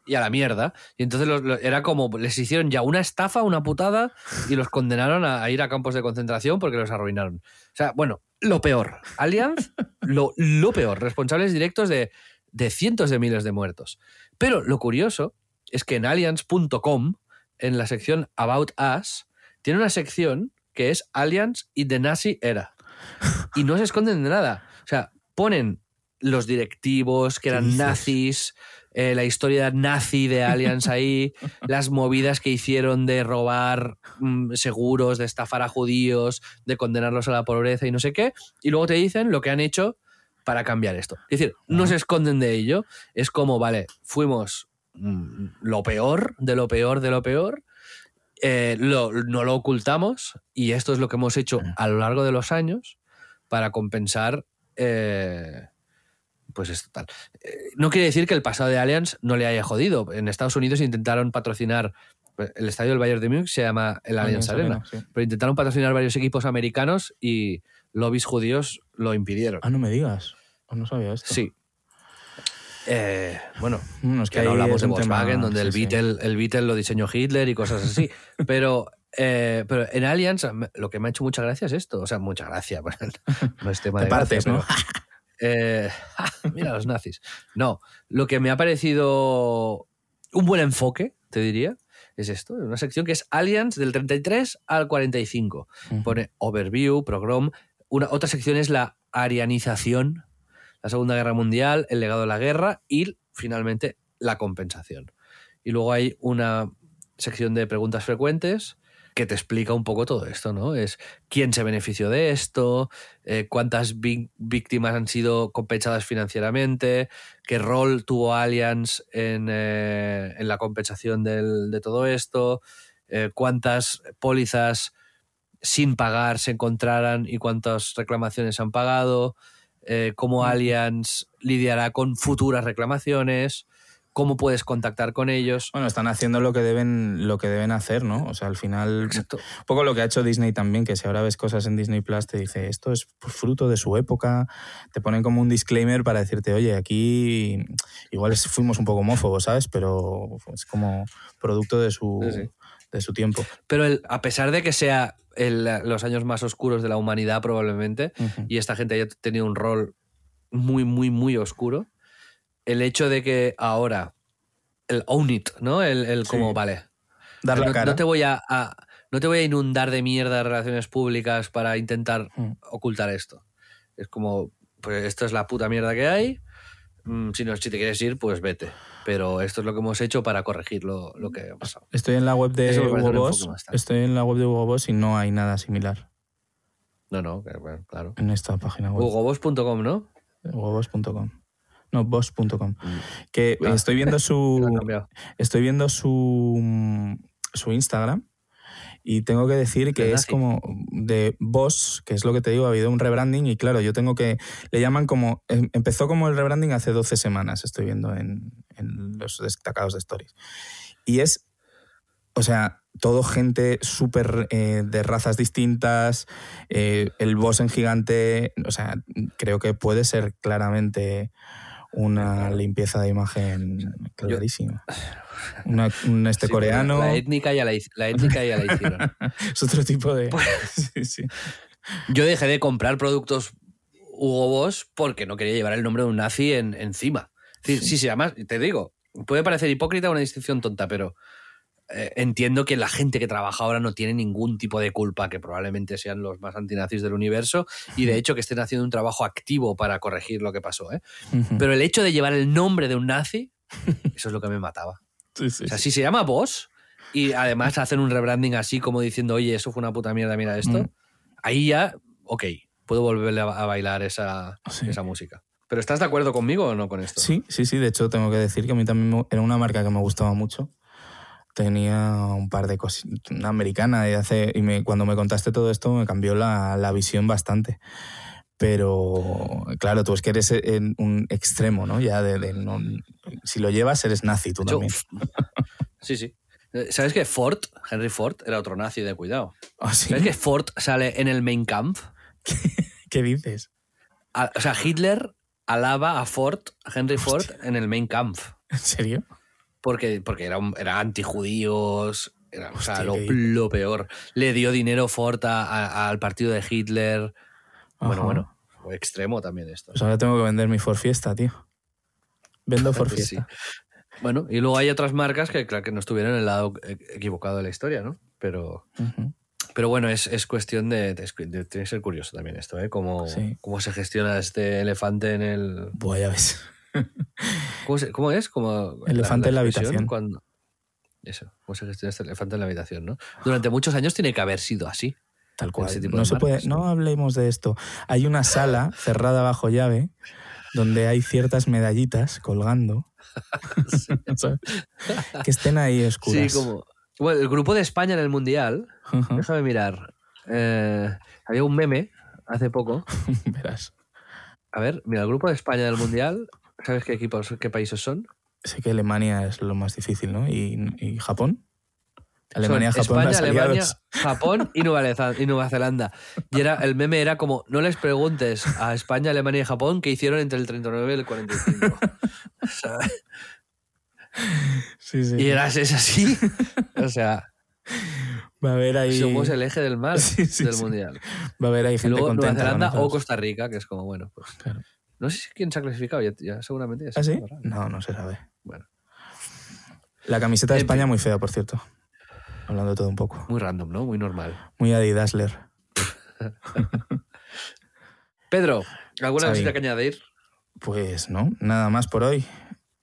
y a la mierda. Y entonces era como, les hicieron ya una estafa, una putada, y los condenaron a, ir a campos de concentración porque los arruinaron. O sea, bueno, lo peor. Allianz, lo, lo peor. Responsables directos de, de cientos de miles de muertos. Pero lo curioso es que en allianz.com, en la sección About Us, tiene una sección que es Allianz y The Nazi Era. Y no se esconden de nada. O sea, ponen los directivos que ¿Qué eran nazis, eh, la historia nazi de Allianz ahí, las movidas que hicieron de robar mm, seguros, de estafar a judíos, de condenarlos a la pobreza y no sé qué. Y luego te dicen lo que han hecho para cambiar esto. Es decir, no se esconden de ello. Es como, vale, fuimos mm, lo peor, de lo peor, de lo peor. Eh, lo- no lo ocultamos y esto es lo que hemos hecho a lo largo de los años para compensar. eh, pues esto tal. Eh, no quiere decir que el pasado de Allianz no le haya jodido. En Estados Unidos intentaron patrocinar. eh, El estadio del Bayern de Múnich se llama el Allianz Arena, sí. pero intentaron patrocinar varios equipos americanos y lobbies judíos lo impidieron. Ah, no me digas. No sabía esto. Sí. Eh, bueno, Mm, es que no hablamos de tema- Volkswagen, donde el, sí. Beetle, el Beetle lo diseñó Hitler y cosas así. pero, eh, pero en Allianz lo que me ha hecho mucha gracia es esto. O sea, mucha gracia. no es tema Te de partes, gracia, ¿no? pero, eh, mira los nazis. No, lo que me ha parecido un buen enfoque, te diría, es esto. Una sección que es Allianz del 33 al 45. Ujú. Pone overview, pogrom. Una, otra sección es la arianización, la Segunda Guerra Mundial, el legado de la guerra y finalmente la compensación. Y luego hay una sección de preguntas frecuentes que te explica un poco todo esto, ¿no? Es quién se benefició de esto, eh, cuántas víctimas han sido compensadas financieramente, qué rol tuvo Allianz en, eh, en la compensación de todo esto, eh, cuántas pólizas sin pagar se encontraran y cuántas reclamaciones han pagado, eh, cómo Allianz lidiará con futuras reclamaciones, cómo puedes contactar con ellos. Bueno, están haciendo lo que deben, lo que deben hacer, ¿no? O sea, al final, Exacto. un poco lo que ha hecho Disney también, que si ahora ves cosas en Disney Plus, te dice, esto es fruto de su época, te ponen como un disclaimer para decirte, oye, aquí igual fuimos un poco homófobos, ¿sabes? Pero es como producto de su, Sí, sí. de su tiempo. Pero el- a pesar de que sea el- los años más oscuros de la humanidad probablemente, y esta gente haya tenido un rol muy, muy, muy oscuro, el hecho de que ahora el own it, ¿no? El, el como, Sí. vale, Dar la no, cara. no te voy a, a- no te voy a inundar de mierda de relaciones públicas para intentar Mm. ocultar esto. Es como, pues esto es la puta mierda que hay. Mm, Si, no, si te quieres ir, pues vete. Pero esto es lo que hemos hecho para corregir lo, lo que ha pasado. Estoy en la web de Hugo Boss. Estoy en la web de Hugo Boss y no hay nada similar No, no, bueno, claro. en esta página web. Hugoboss.com, ¿no? Hugoboss.com. No, boss.com. Que Ah. estoy viendo su estoy viendo su su Instagram y tengo que decir que ¿De es como de Boss, que es lo que te digo, ha habido un rebranding y claro, yo tengo que le llaman como em- empezó como el rebranding hace 12 semanas, estoy viendo en, en los destacados de stories. Y es o sea, todo gente súper eh, de razas distintas, eh, el boss en gigante, o sea, creo que puede ser claramente una limpieza de imagen clarísima. Una- un este Sí, coreano La étnica ya la, la étnica ya la hicieron. es otro tipo de... Pues Sí, sí. Yo dejé de comprar productos Hugo Boss porque no quería llevar el nombre de un nazi en, encima. Sí, sí, sí, además, te digo, puede parecer hipócrita una distinción tonta, pero eh, entiendo que la gente que trabaja ahora no tiene ningún tipo de culpa, que probablemente sean los más antinazis del universo, y de hecho que estén haciendo un trabajo activo para corregir lo que pasó. ¿eh? Pero el hecho de llevar el nombre de un nazi, eso es lo que me mataba. Sí, sí, O sea, sí. si se llama Boss y además hacen un rebranding así como diciendo, oye, eso fue una puta mierda, mira esto, ahí ya, ok, puedo volverle a, bailar esa, esa música. ¿Pero estás de acuerdo conmigo o no con esto? Sí, sí, sí. De hecho, tengo que decir que a mí también era una marca que me gustaba mucho. Tenía un par de cosas, una americana, y, hace, y me- cuando me contaste todo esto me cambió la, la visión bastante. Pero, claro, tú es que eres en un extremo, ¿no? Ya de, de no- si lo llevas, eres nazi tú también. sí, sí. ¿Sabes que Ford, Henry Ford, era otro nazi de cuidado? ¿Ah, sí? ¿Sabes que Ford sale en el Main Camp? ¿Qué dices? A- o sea, Hitler alaba a Ford, a Henry Ford, en el Main Camp. ¿En serio? Porque, porque era, un- era antijudíos, era, o sea, Hostia, lo, lo peor. Le dio dinero Ford a- a- al partido de Hitler. Bueno, Ajá. bueno, fue extremo también esto. Pues ahora tengo que vender mi Ford Fiesta, tío. Vendo Ford Pues sí. Fiesta. Bueno, y luego hay otras marcas que, claro, que no estuvieron en el lado e- equivocado de la historia, ¿no? Pero, pero bueno, es, es cuestión de, de- de- Tiene que ser curioso también esto, ¿eh? Cómo, Sí. cómo se gestiona este elefante en el. Buah, ya ves. ¿Cómo, se- cómo es? Como Elefante en la habitación. Cuando, eso, cómo se gestiona este elefante en la habitación, ¿no? Durante muchos años tiene que haber sido así. Tal cual. ese tipo no de se puede, no hablemos de esto. Hay una sala cerrada bajo llave donde hay ciertas medallitas colgando que estén ahí oscuras. Sí, como. Bueno, el grupo de España en el Mundial, Ujú. déjame mirar. Eh, había un meme hace poco. Verás. A ver, mira, el grupo de España del Mundial, ¿sabes qué equipos, qué países son? Sé que Alemania es lo más difícil, ¿no? ¿Y, y Japón? Alemania, Son Japón, España, Alemania. Japón y Nueva, y Nueva Zelanda. Y era, el meme era como, no les preguntes a España, Alemania y Japón qué hicieron entre el 39 y el 45. O sea, Sí, sí. y eras es así. O sea, Va a haber ahí, somos el eje del Sí, sí, del. Mundial. va a haber ahí Y gente luego Nueva contenta. con Zelanda o. Costa Rica, que es como, bueno, pues. Claro. No sé si quién se ha clasificado, ya, ya seguramente ya se ¿Ah, sí? No, no se sabe. Bueno, La camiseta de En España fin. muy fea, por cierto. Hablando de todo un poco. muy random, ¿no? Muy normal. Muy Adidasler. Pedro, ¿alguna cosita que añadir? Pues no, nada más por hoy.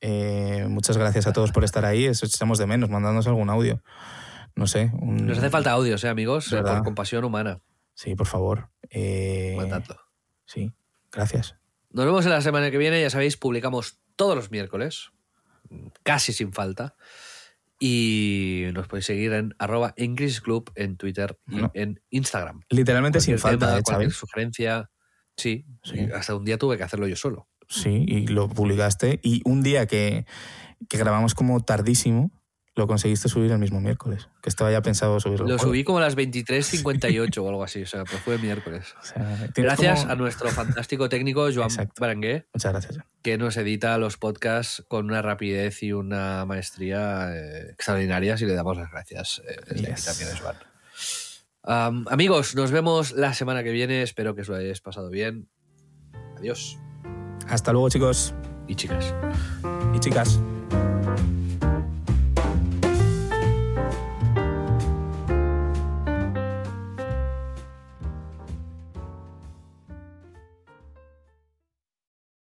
Eh, muchas gracias a todos por estar ahí. Eso echamos de menos, mandándonos algún audio. No sé. un- Nos hace falta audios, ¿eh, amigos? ¿Verdad? Por compasión humana. Sí, por favor. Eh, Mandadlo. Sí, gracias. Nos vemos en la semana que viene. Ya sabéis, publicamos todos los miércoles, casi sin falta. Y nos podéis seguir en arroba en Crisis Club en Twitter y No. en Instagram. Literalmente sin falta, tema, ¿eh, cualquier sugerencia. Sí, Sí. hasta un día tuve que hacerlo yo solo. Sí, y lo publicaste. Y un día que, que grabamos como tardísimo, lo conseguiste subir el mismo miércoles. Que estaba ya pensado subirlo. Lo subí como a las 23.58 o algo así, o sea, pues fue miércoles. O sea, tienes Gracias como- a nuestro fantástico técnico Joan Exacto. Barangué, Muchas gracias. Que nos edita los podcasts con una rapidez y una maestría eh, extraordinarias y le damos las gracias eh, desde aquí Yes. también Joan. Am, amigos, nos vemos la semana que viene. Espero que os lo hayáis pasado bien. Adiós. Hasta luego, chicos Y chicas. y chicas.